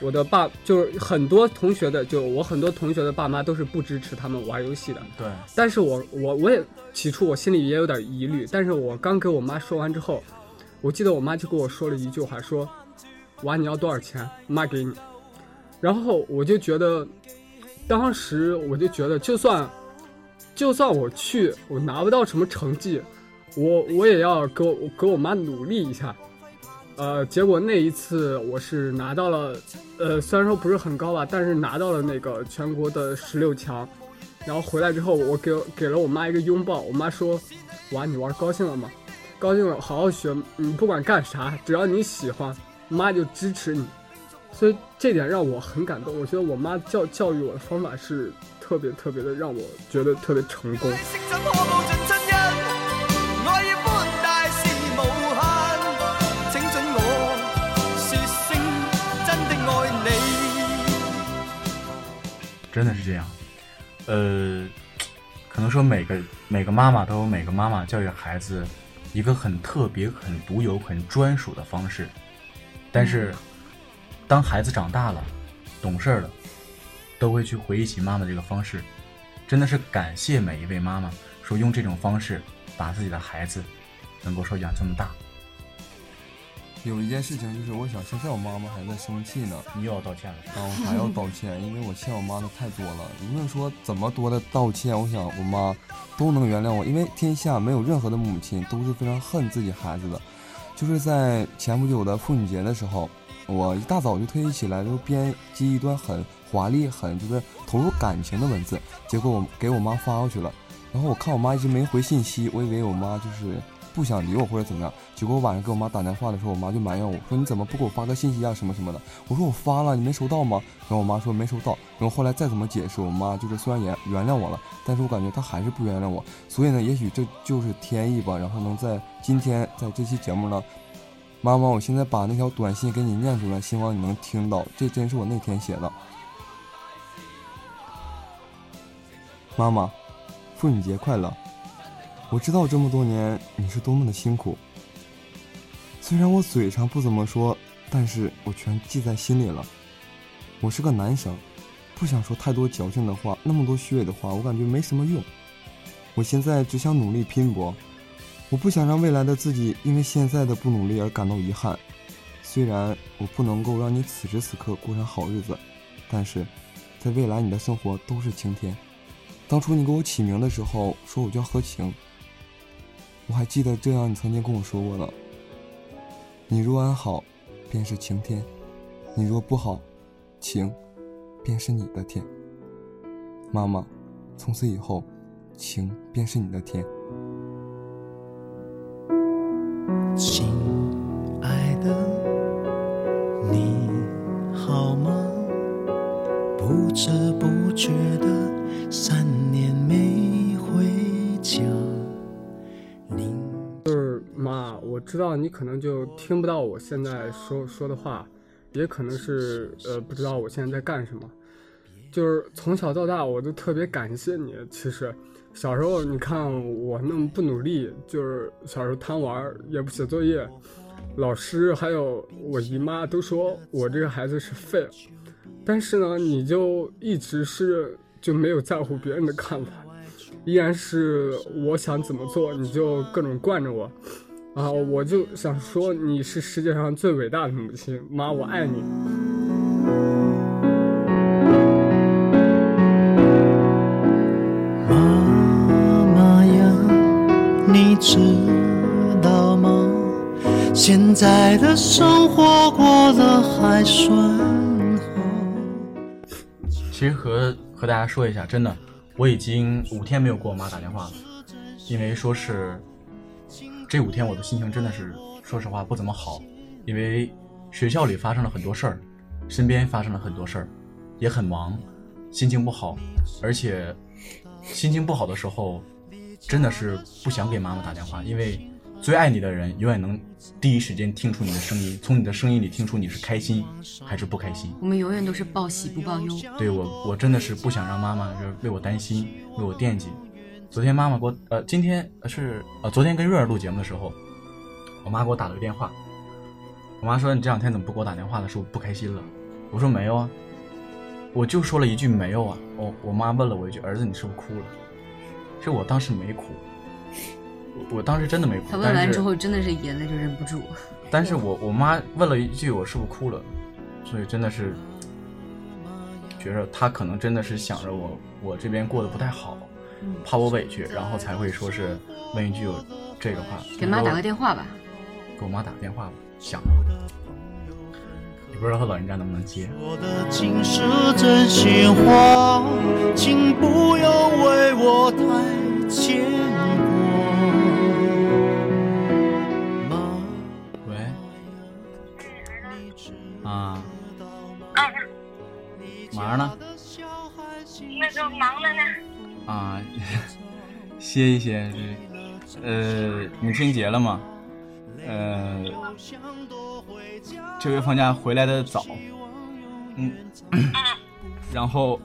我的爸就是很多同学的，就我很多同学的爸妈都是不支持他们玩游戏的。对，但是我我我也起初我心里也有点疑虑，但是我刚给我妈说完之后，我记得我妈就跟我说了一句话，说：“娃你要多少钱，妈给你。”然后我就觉得，当时我就觉得，就算就算我去，我拿不到什么成绩，我我也要给我给我妈努力一下。呃，结果那一次我是拿到了，呃，虽然说不是很高吧，但是拿到了那个全国的十六强。然后回来之后，我给给了我妈一个拥抱。我妈说：“娃，你玩高兴了吗？高兴了，好好学，你不管干啥，只要你喜欢，妈就支持你。所以这点让我很感动，我觉得我妈教教育我的方法是特别特别的，让我觉得特别成功。真的是这样，呃，可能说每个每个妈妈都有每个妈妈教育孩子。一个很特别、很独有、很专属的方式，但是当孩子长大了、懂事了，都会去回忆起妈妈这个方式。真的是感谢每一位妈妈，说用这种方式把自己的孩子能够说养这么大。有一件事情就是，我想现在我妈妈还在生气呢，你又要道歉了，然后还要道歉，因为我欠我妈的太多了。无论说怎么多的道歉，我想我妈都能原谅我，因为天下没有任何的母亲都是非常恨自己孩子的。就是在前不久的妇女节的时候，我一大早就特意起来，就编辑一段很华丽、很就是投入感情的文字，结果我给我妈发过去了，然后我看我妈一直没回信息，我以为我妈就是。不想理我或者怎么样，结果我晚上给我妈打电话的时候，我妈就埋怨我说：“你怎么不给我发个信息啊什么什么的？”我说：“我发了，你没收到吗？”然后我妈说：“没收到。”然后后来再怎么解释，我妈就是虽然也原谅我了，但是我感觉她还是不原谅我。所以呢，也许这就是天意吧。然后能在今天在这期节目呢，妈妈，我现在把那条短信给你念出来，希望你能听到。这真是我那天写的。妈妈，妇女节快乐。我知道这么多年你是多么的辛苦，虽然我嘴上不怎么说，但是我全记在心里了。我是个男生，不想说太多矫情的话，那么多虚伪的话，我感觉没什么用。我现在只想努力拼搏，我不想让未来的自己因为现在的不努力而感到遗憾。虽然我不能够让你此时此刻过上好日子，但是在未来你的生活都是晴天。当初你给我起名的时候，说我叫何晴。我还记得这样，你曾经跟我说过呢。你若安好，便是晴天；你若不好，晴，便是你的天。妈妈，从此以后，晴便是你的天。晴你可能就听不到我现在说说的话，也可能是呃不知道我现在在干什么。就是从小到大，我都特别感谢你。其实小时候你看我那么不努力，就是小时候贪玩也不写作业，老师还有我姨妈都说我这个孩子是废了。但是呢，你就一直是就没有在乎别人的看法。依然是我想怎么做，你就各种惯着我，啊，我就想说你是世界上最伟大的母亲，妈，我爱你。妈妈呀，你知道吗？现在的生活过得还算好。其实和和大家说一下，真的。我已经五天没有给我妈打电话了，因为说是这五天我的心情真的是说实话不怎么好，因为学校里发生了很多事儿，身边发生了很多事儿，也很忙，心情不好，而且心情不好的时候真的是不想给妈妈打电话，因为。最爱你的人永远能第一时间听出你的声音，从你的声音里听出你是开心还是不开心。我们永远都是报喜不报忧。对我，我真的是不想让妈妈就是为我担心，为我惦记。昨天妈妈给我，呃，今天是呃，昨天跟瑞儿录节目的时候，我妈给我打了个电话。我妈说：“你这两天怎么不给我打电话了？是我不开心了？”我说：“没有啊，我就说了一句没有啊。”我我妈问了我一句：“儿子，你是不是哭了？”其实我当时没哭。我当时真的没哭。她问完之后，真的是眼泪就忍不住。但是我我妈问了一句，我是不是哭了？所以真的是觉着他可能真的是想着我，我这边过得不太好，怕我委屈，然后才会说是问一句这个话。给妈打个电话吧。给我妈打个电话吧，想着。也不知道他老人家能不能接。喂。啊。啊忙呢？那个忙了呢。啊，歇一歇。呃，母亲节了嘛，呃，这回放假回来的早，嗯，然后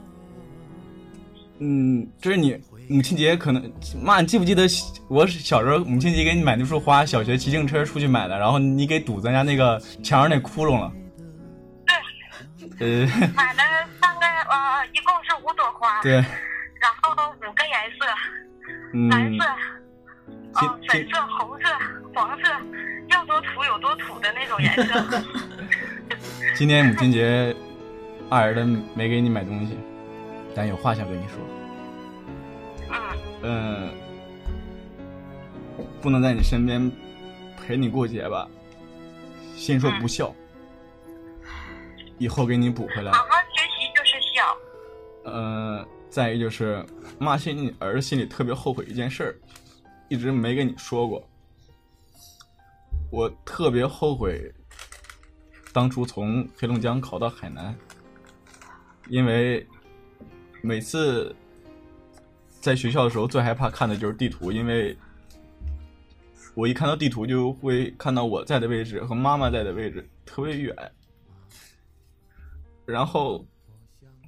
嗯，就是你母亲节可能妈，你记不记得我小时候母亲节给你买那束花，小学骑自行车出去买的，然后你给堵咱家那个墙上那窟窿了。对。呃。买了三个，呃，一共是五朵花。对。然后五个颜色，蓝色，哦，粉色、红色、黄色，要多土有多土的那种颜色。今天母亲节，二儿子没给你买东西，但有话想跟你说。嗯，不能在你身边陪你过节吧？先说不孝，以后给你补回来。好好学习就是孝。嗯，再一就是，妈心里儿心里特别后悔一件事儿，一直没跟你说过。我特别后悔当初从黑龙江考到海南，因为每次。在学校的时候，最害怕看的就是地图，因为我一看到地图，就会看到我在的位置和妈妈在的位置特别远。然后，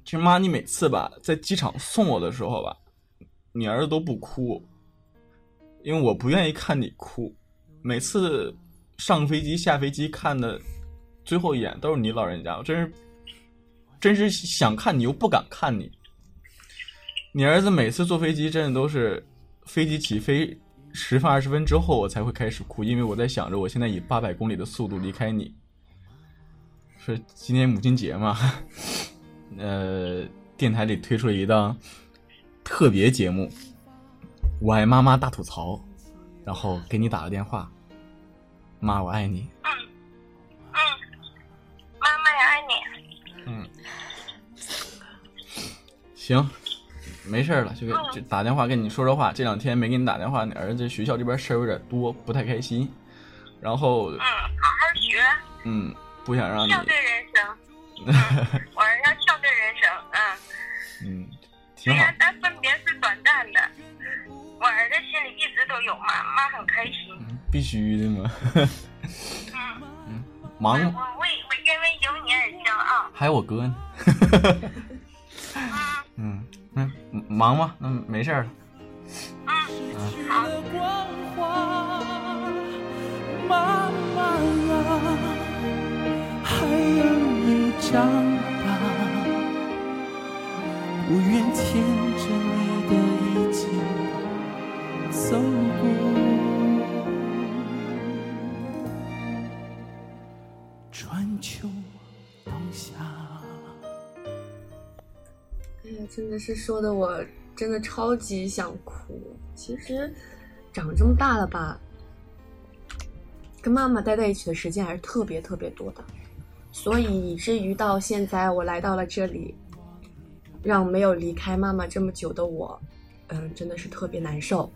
其实妈，你每次吧在机场送我的时候吧，你儿子都不哭，因为我不愿意看你哭。每次上飞机、下飞机看的最后一眼都是你老人家，我真是真是想看你又不敢看你。你儿子每次坐飞机，真的都是飞机起飞十分二十分之后，我才会开始哭，因为我在想着我现在以八百公里的速度离开你。是今天母亲节嘛？呃，电台里推出了一档特别节目，《我爱妈妈大吐槽》，然后给你打个电话，妈，我爱你。嗯嗯，妈妈也爱你。嗯，行。没事了，就给就打电话跟你说说话。这两天没给你打电话，你儿子学校这边事儿有点多，不太开心。然后嗯，好好学。嗯，不想让你笑对人生。我儿要笑对人生，嗯。嗯，挺好。虽然咱分别是短暂的，我儿子心里一直都有妈，妈很开心。必须的嘛。嗯 嗯，忙。我为我因为有你而骄傲。还有我哥呢。嗯。嗯，忙吗？那没事了。嗯，好。我愿牵着你的衣襟走过春秋冬夏。哎呀真的是说的，我真的超级想哭。其实，长这么大了吧，跟妈妈待在一起的时间还是特别特别多的，所以以至于到现在我来到了这里，让没有离开妈妈这么久的我，嗯，真的是特别难受。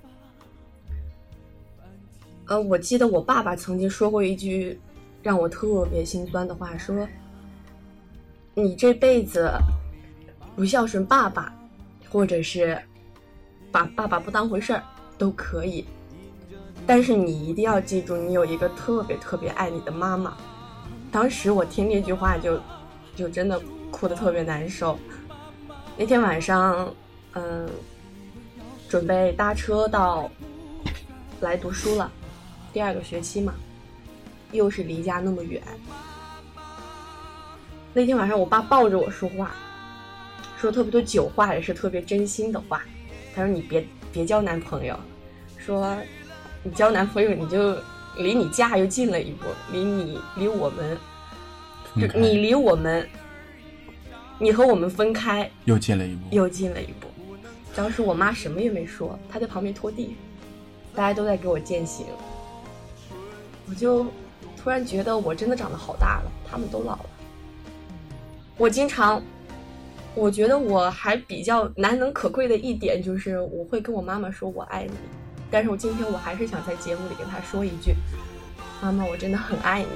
呃，我记得我爸爸曾经说过一句让我特别心酸的话，说：“你这辈子。”不孝顺爸爸，或者是把爸爸不当回事儿都可以，但是你一定要记住，你有一个特别特别爱你的妈妈。当时我听那句话就就真的哭得特别难受。那天晚上，嗯，准备搭车到来读书了，第二个学期嘛，又是离家那么远。那天晚上，我爸抱着我说话。说特别多酒话，也是特别真心的话。他说：“你别别交男朋友，说你交男朋友你就离你家又近了一步，离你离我们，就你离我们，你和我们分开又进了一步，又进了一步。”当时我妈什么也没说，她在旁边拖地，大家都在给我践行。我就突然觉得我真的长得好大了，他们都老了。我经常。我觉得我还比较难能可贵的一点就是我会跟我妈妈说我爱你，但是我今天我还是想在节目里跟她说一句，妈妈，我真的很爱。你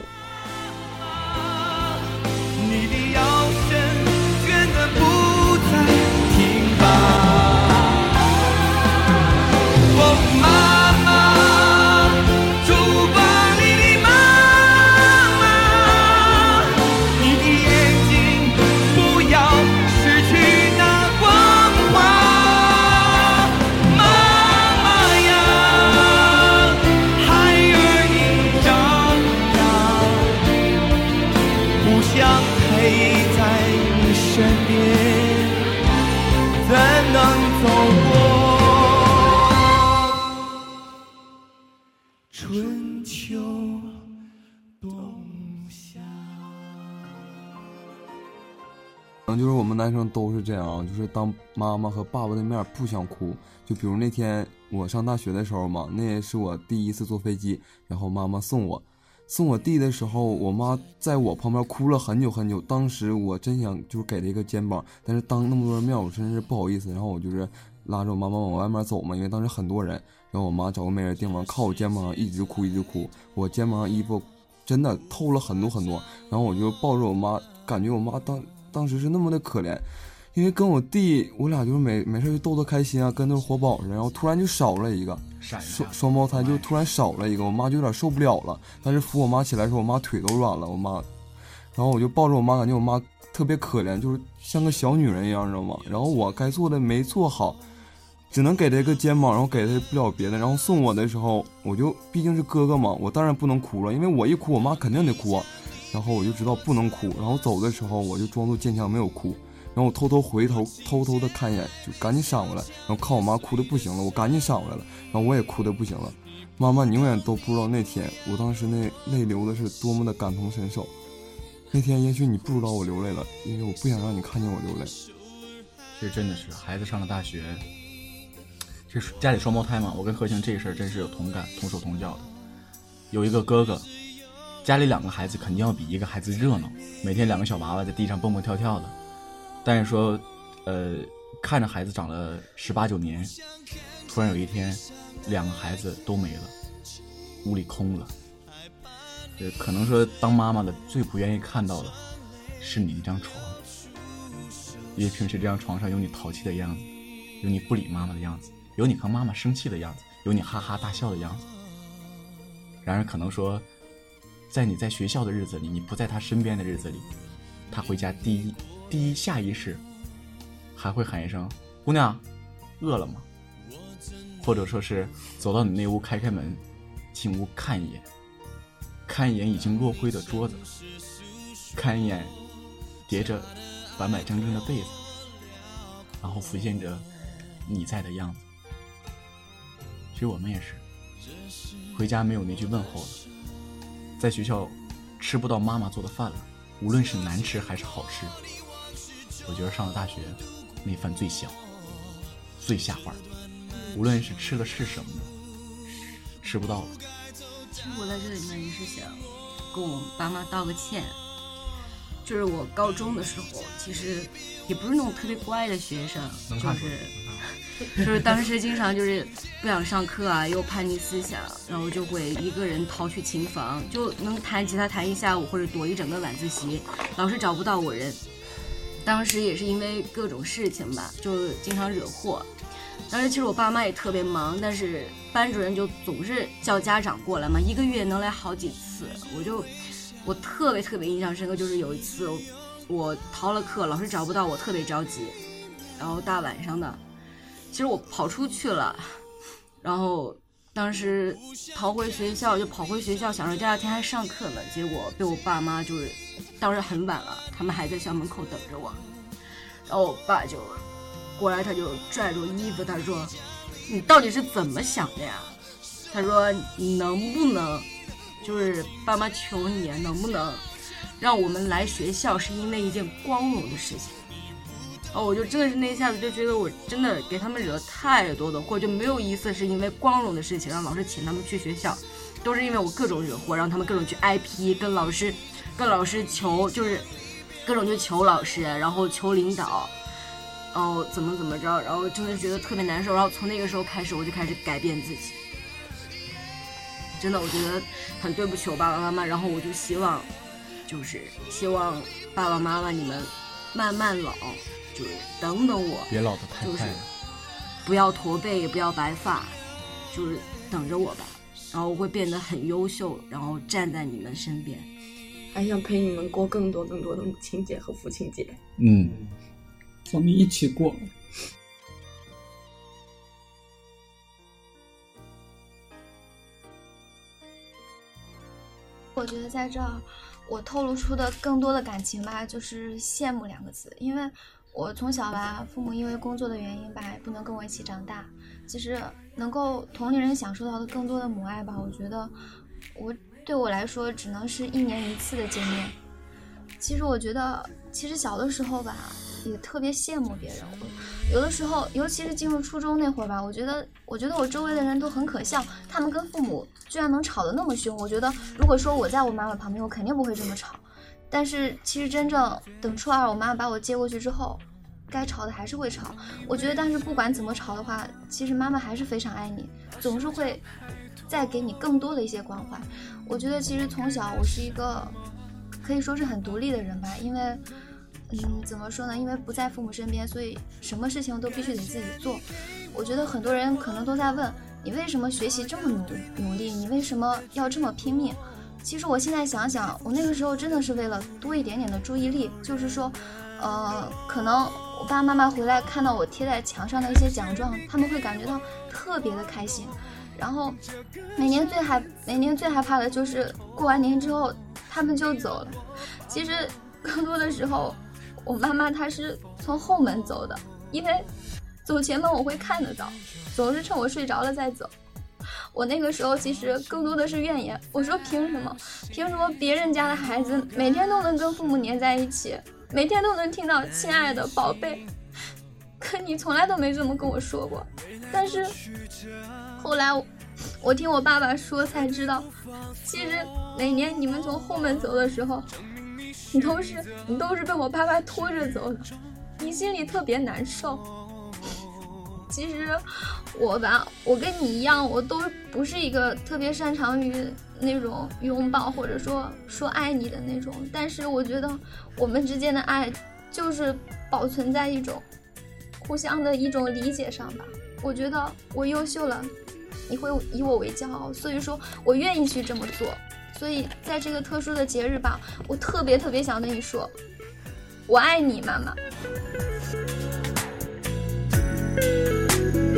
男生都是这样，就是当妈妈和爸爸的面不想哭。就比如那天我上大学的时候嘛，那也是我第一次坐飞机，然后妈妈送我，送我弟的时候，我妈在我旁边哭了很久很久。当时我真想就是给她一个肩膀，但是当那么多人面，我真是不好意思。然后我就是拉着我妈妈往外面走嘛，因为当时很多人。然后我妈找个没人地方靠我肩膀上一直哭一直哭，我肩膀上衣服真的透了很多很多。然后我就抱着我妈，感觉我妈当。当时是那么的可怜，因为跟我弟，我俩就是没没事就逗他开心啊，跟那活宝似的。然后突然就少了一个，双双胞胎就突然少了一个，我妈就有点受不了了。但是扶我妈起来的时候，我妈腿都软了。我妈，然后我就抱着我妈，感觉我妈特别可怜，就是像个小女人一样，知道吗？然后我该做的没做好，只能给她一个肩膀，然后给她不了别的。然后送我的时候，我就毕竟是哥哥嘛，我当然不能哭了，因为我一哭，我妈肯定得哭。然后我就知道不能哭，然后走的时候我就装作坚强没有哭，然后我偷偷回头偷偷的看一眼，就赶紧闪过来，然后看我妈哭的不行了，我赶紧闪过来了，然后我也哭的不行了。妈妈，你永远都不知道那天我当时那泪流的是多么的感同身受。那天也许你不知道我流泪了，因为我不想让你看见我流泪。其实真的是孩子上了大学，这是家里双胞胎嘛，我跟何晴这事儿真是有同感，同手同脚的。有一个哥哥。家里两个孩子肯定要比一个孩子热闹，每天两个小娃娃在地上蹦蹦跳跳的。但是说，呃，看着孩子长了十八九年，突然有一天，两个孩子都没了，屋里空了。呃，可能说当妈妈的最不愿意看到的，是你那张床，因为平时这张床上有你淘气的样子，有你不理妈妈的样子，有你和妈妈生气的样子，有你哈哈大笑的样子。然而可能说。在你在学校的日子里，你不在他身边的日子里，他回家第一第一下意识还会喊一声“姑娘，饿了吗？”或者说是走到你那屋开开门，进屋看一眼，看一眼已经落灰的桌子，看一眼叠着板板正正的被子，然后浮现着你在的样子。其实我们也是，回家没有那句问候了。在学校吃不到妈妈做的饭了，无论是难吃还是好吃，我觉得上了大学那饭最香，最下饭。无论是吃的是什么，吃不到了。其实我在这里面也是想跟我爸妈道个歉，就是我高中的时候，其实也不是那种特别乖的学生，就是。就是当时经常就是不想上课啊，又叛逆思想，然后就会一个人逃去琴房，就能弹吉他弹一下午，或者躲一整个晚自习，老师找不到我人。当时也是因为各种事情吧，就经常惹祸。当时其实我爸妈也特别忙，但是班主任就总是叫家长过来嘛，一个月能来好几次。我就我特别特别印象深刻，就是有一次我逃了课，老师找不到我，特别着急，然后大晚上的。其实我跑出去了，然后当时逃回学校，就跑回学校，想着第二天还上课呢。结果被我爸妈就是，当时很晚了，他们还在校门口等着我。然后我爸就过来，他就拽着衣服，他说：“你到底是怎么想的呀？”他说：“能不能，就是爸妈求你，能不能让我们来学校，是因为一件光荣的事情。”哦，我就真的是那一下子就觉得我真的给他们惹太多的祸，就没有一次是因为光荣的事情让老师请他们去学校，都是因为我各种惹祸，让他们各种去挨批，跟老师，跟老师求，就是各种去求老师，然后求领导，哦怎么怎么着，然后真的觉得特别难受，然后从那个时候开始我就开始改变自己，真的我觉得很对不起我爸爸妈妈，然后我就希望，就是希望爸爸妈妈你们慢慢老。就是等等我，别老的太快了，不要驼背，也不要白发，就是等着我吧。然后我会变得很优秀，然后站在你们身边，还想陪你们过更多更多的母亲节和父亲节。嗯，我们一起过。我觉得在这儿，我透露出的更多的感情吧，就是羡慕两个字，因为。我从小吧，父母因为工作的原因吧，不能跟我一起长大。其实能够同龄人享受到的更多的母爱吧。我觉得，我对我来说只能是一年一次的见面。其实我觉得，其实小的时候吧，也特别羡慕别人。有的时候，尤其是进入初中那会儿吧，我觉得，我觉得我周围的人都很可笑，他们跟父母居然能吵得那么凶。我觉得，如果说我在我妈妈旁边，我肯定不会这么吵。但是其实真正等初二，我妈妈把我接过去之后，该吵的还是会吵。我觉得，但是不管怎么吵的话，其实妈妈还是非常爱你，总是会再给你更多的一些关怀。我觉得其实从小我是一个可以说是很独立的人吧，因为。嗯，怎么说呢？因为不在父母身边，所以什么事情都必须得自己做。我觉得很多人可能都在问你为什么学习这么努努力，你为什么要这么拼命？其实我现在想想，我那个时候真的是为了多一点点的注意力，就是说，呃，可能我爸爸妈妈回来看到我贴在墙上的一些奖状，他们会感觉到特别的开心。然后每年最害每年最害怕的就是过完年之后他们就走了。其实更多的时候。我妈妈她是从后门走的，因为走前门我会看得到，总是趁我睡着了再走。我那个时候其实更多的是怨言，我说凭什么？凭什么别人家的孩子每天都能跟父母黏在一起，每天都能听到亲爱的宝贝，可你从来都没这么跟我说过。但是后来我听我爸爸说才知道，其实每年你们从后门走的时候。你都是你都是被我爸爸拖着走的，你心里特别难受。其实我吧，我跟你一样，我都不是一个特别擅长于那种拥抱或者说说爱你的那种。但是我觉得我们之间的爱就是保存在一种互相的一种理解上吧。我觉得我优秀了，你会以我为骄傲，所以说我愿意去这么做。所以，在这个特殊的节日吧，我特别特别想跟你说，我爱你，妈妈。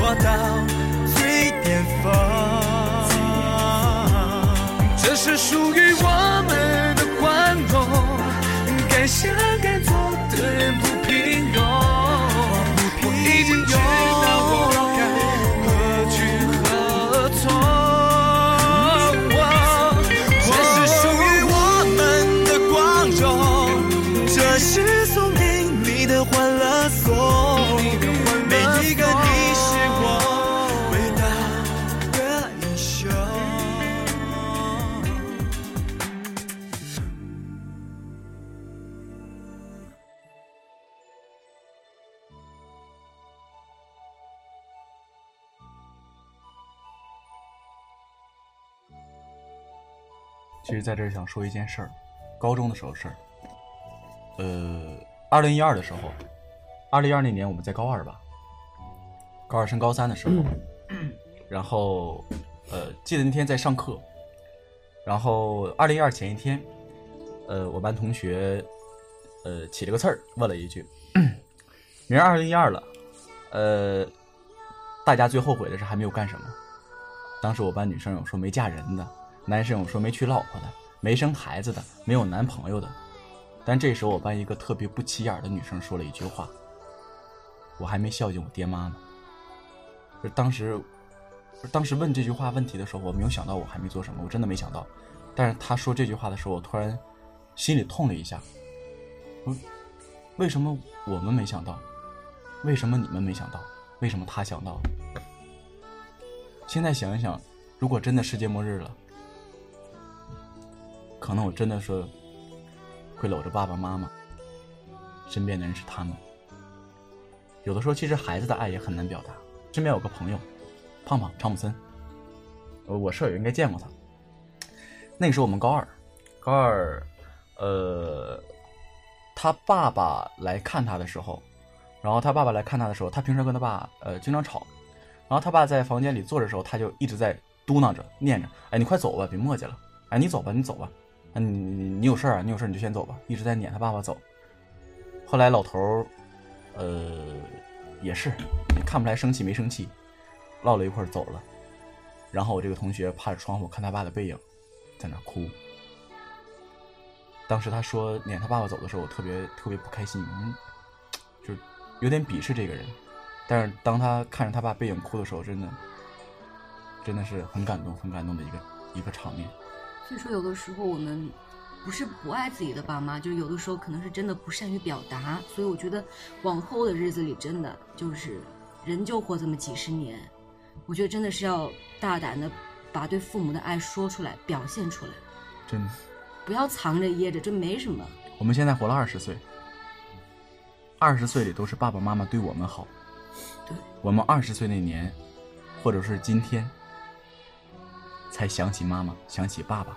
做到最巅峰。这是属于我们的光荣，该想该做的人不平庸。我已经知其实在这儿想说一件事儿，高中的时候事儿。呃，二零一二的时候，二零一二那年我们在高二吧，高二升高三的时候，然后呃，记得那天在上课，然后二零一二前一天，呃，我班同学呃起了个刺儿，问了一句：“明儿二零一二了，呃，大家最后悔的是还没有干什么？”当时我班女生有说没嫁人的。男生有说没娶老婆的，没生孩子的，没有男朋友的。但这时候我班一个特别不起眼的女生说了一句话：“我还没孝敬我爹妈呢。”就当时，当时问这句话问题的时候，我没有想到我还没做什么，我真的没想到。但是他说这句话的时候，我突然心里痛了一下。嗯，为什么我们没想到？为什么你们没想到？为什么他想到？现在想一想，如果真的世界末日了。可能我真的是会搂着爸爸妈妈，身边的人是他们。有的时候，其实孩子的爱也很难表达。身边有个朋友，胖胖汤姆森，我舍友应该见过他。那个时候我们高二，高二，呃，他爸爸来看他的时候，然后他爸爸来看他的时候，他平时跟他爸呃经常吵，然后他爸在房间里坐着的时候，他就一直在嘟囔着、念着：“哎，你快走吧，别磨叽了。哎，你走吧，你走吧。啊，你你你有事儿啊？你有事儿你就先走吧。”一直在撵他爸爸走。后来老头儿，呃，也是看不来生气没生气，唠了一会儿走了。然后我这个同学趴着窗户看他爸的背影，在那哭。当时他说撵他爸爸走的时候，我特别特别不开心，嗯，就有点鄙视这个人。但是当他看着他爸背影哭的时候，真的，真的是很感动，很感动的一个一个场面。所以说，有的时候我们不是不爱自己的爸妈，就有的时候可能是真的不善于表达。所以我觉得往后的日子里，真的就是人就活这么几十年，我觉得真的是要大胆的把对父母的爱说出来，表现出来。真的，不要藏着掖着，这没什么。我们现在活了二十岁，二十岁里都是爸爸妈妈对我们好。对我们二十岁那年，或者是今天，才想起妈妈，想起爸爸，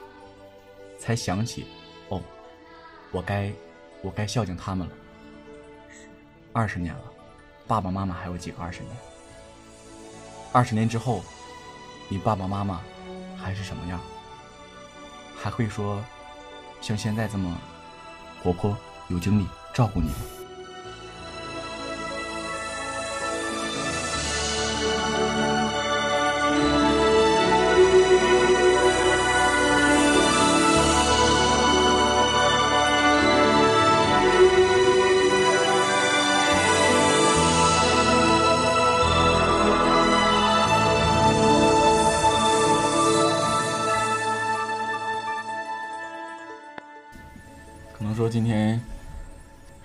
才想起，哦，我该，我该孝敬他们了。二十年了，爸爸妈妈还有几个二十年？二十年之后，你爸爸妈妈还是什么样？还会说像现在这么活泼、有精力照顾你吗？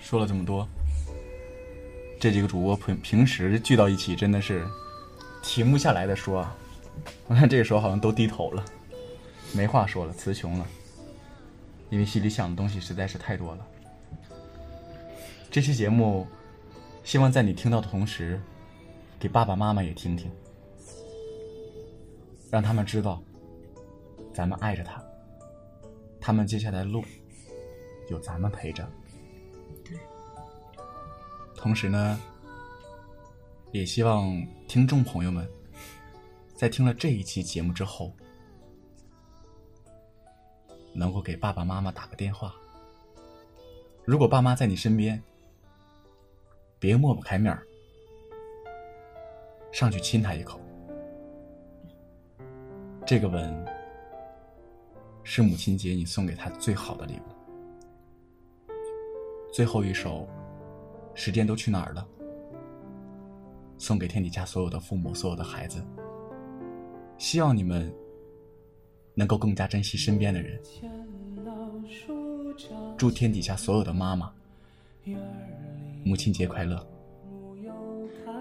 说了这么多，这几个主播平平时聚到一起真的是停不下来的说，我看这个时候好像都低头了，没话说了，词穷了，因为心里想的东西实在是太多了。这期节目，希望在你听到的同时，给爸爸妈妈也听听，让他们知道，咱们爱着他，他们接下来的路。有咱们陪着，同时呢，也希望听众朋友们，在听了这一期节目之后，能够给爸爸妈妈打个电话。如果爸妈在你身边，别抹不开面儿，上去亲他一口。这个吻，是母亲节你送给他最好的礼物。最后一首，时间都去哪儿了？送给天底下所有的父母，所有的孩子。希望你们能够更加珍惜身边的人。祝天底下所有的妈妈，母亲节快乐！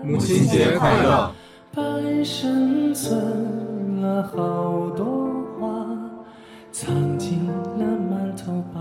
母亲节快乐！半生存了好多话，藏进了满头白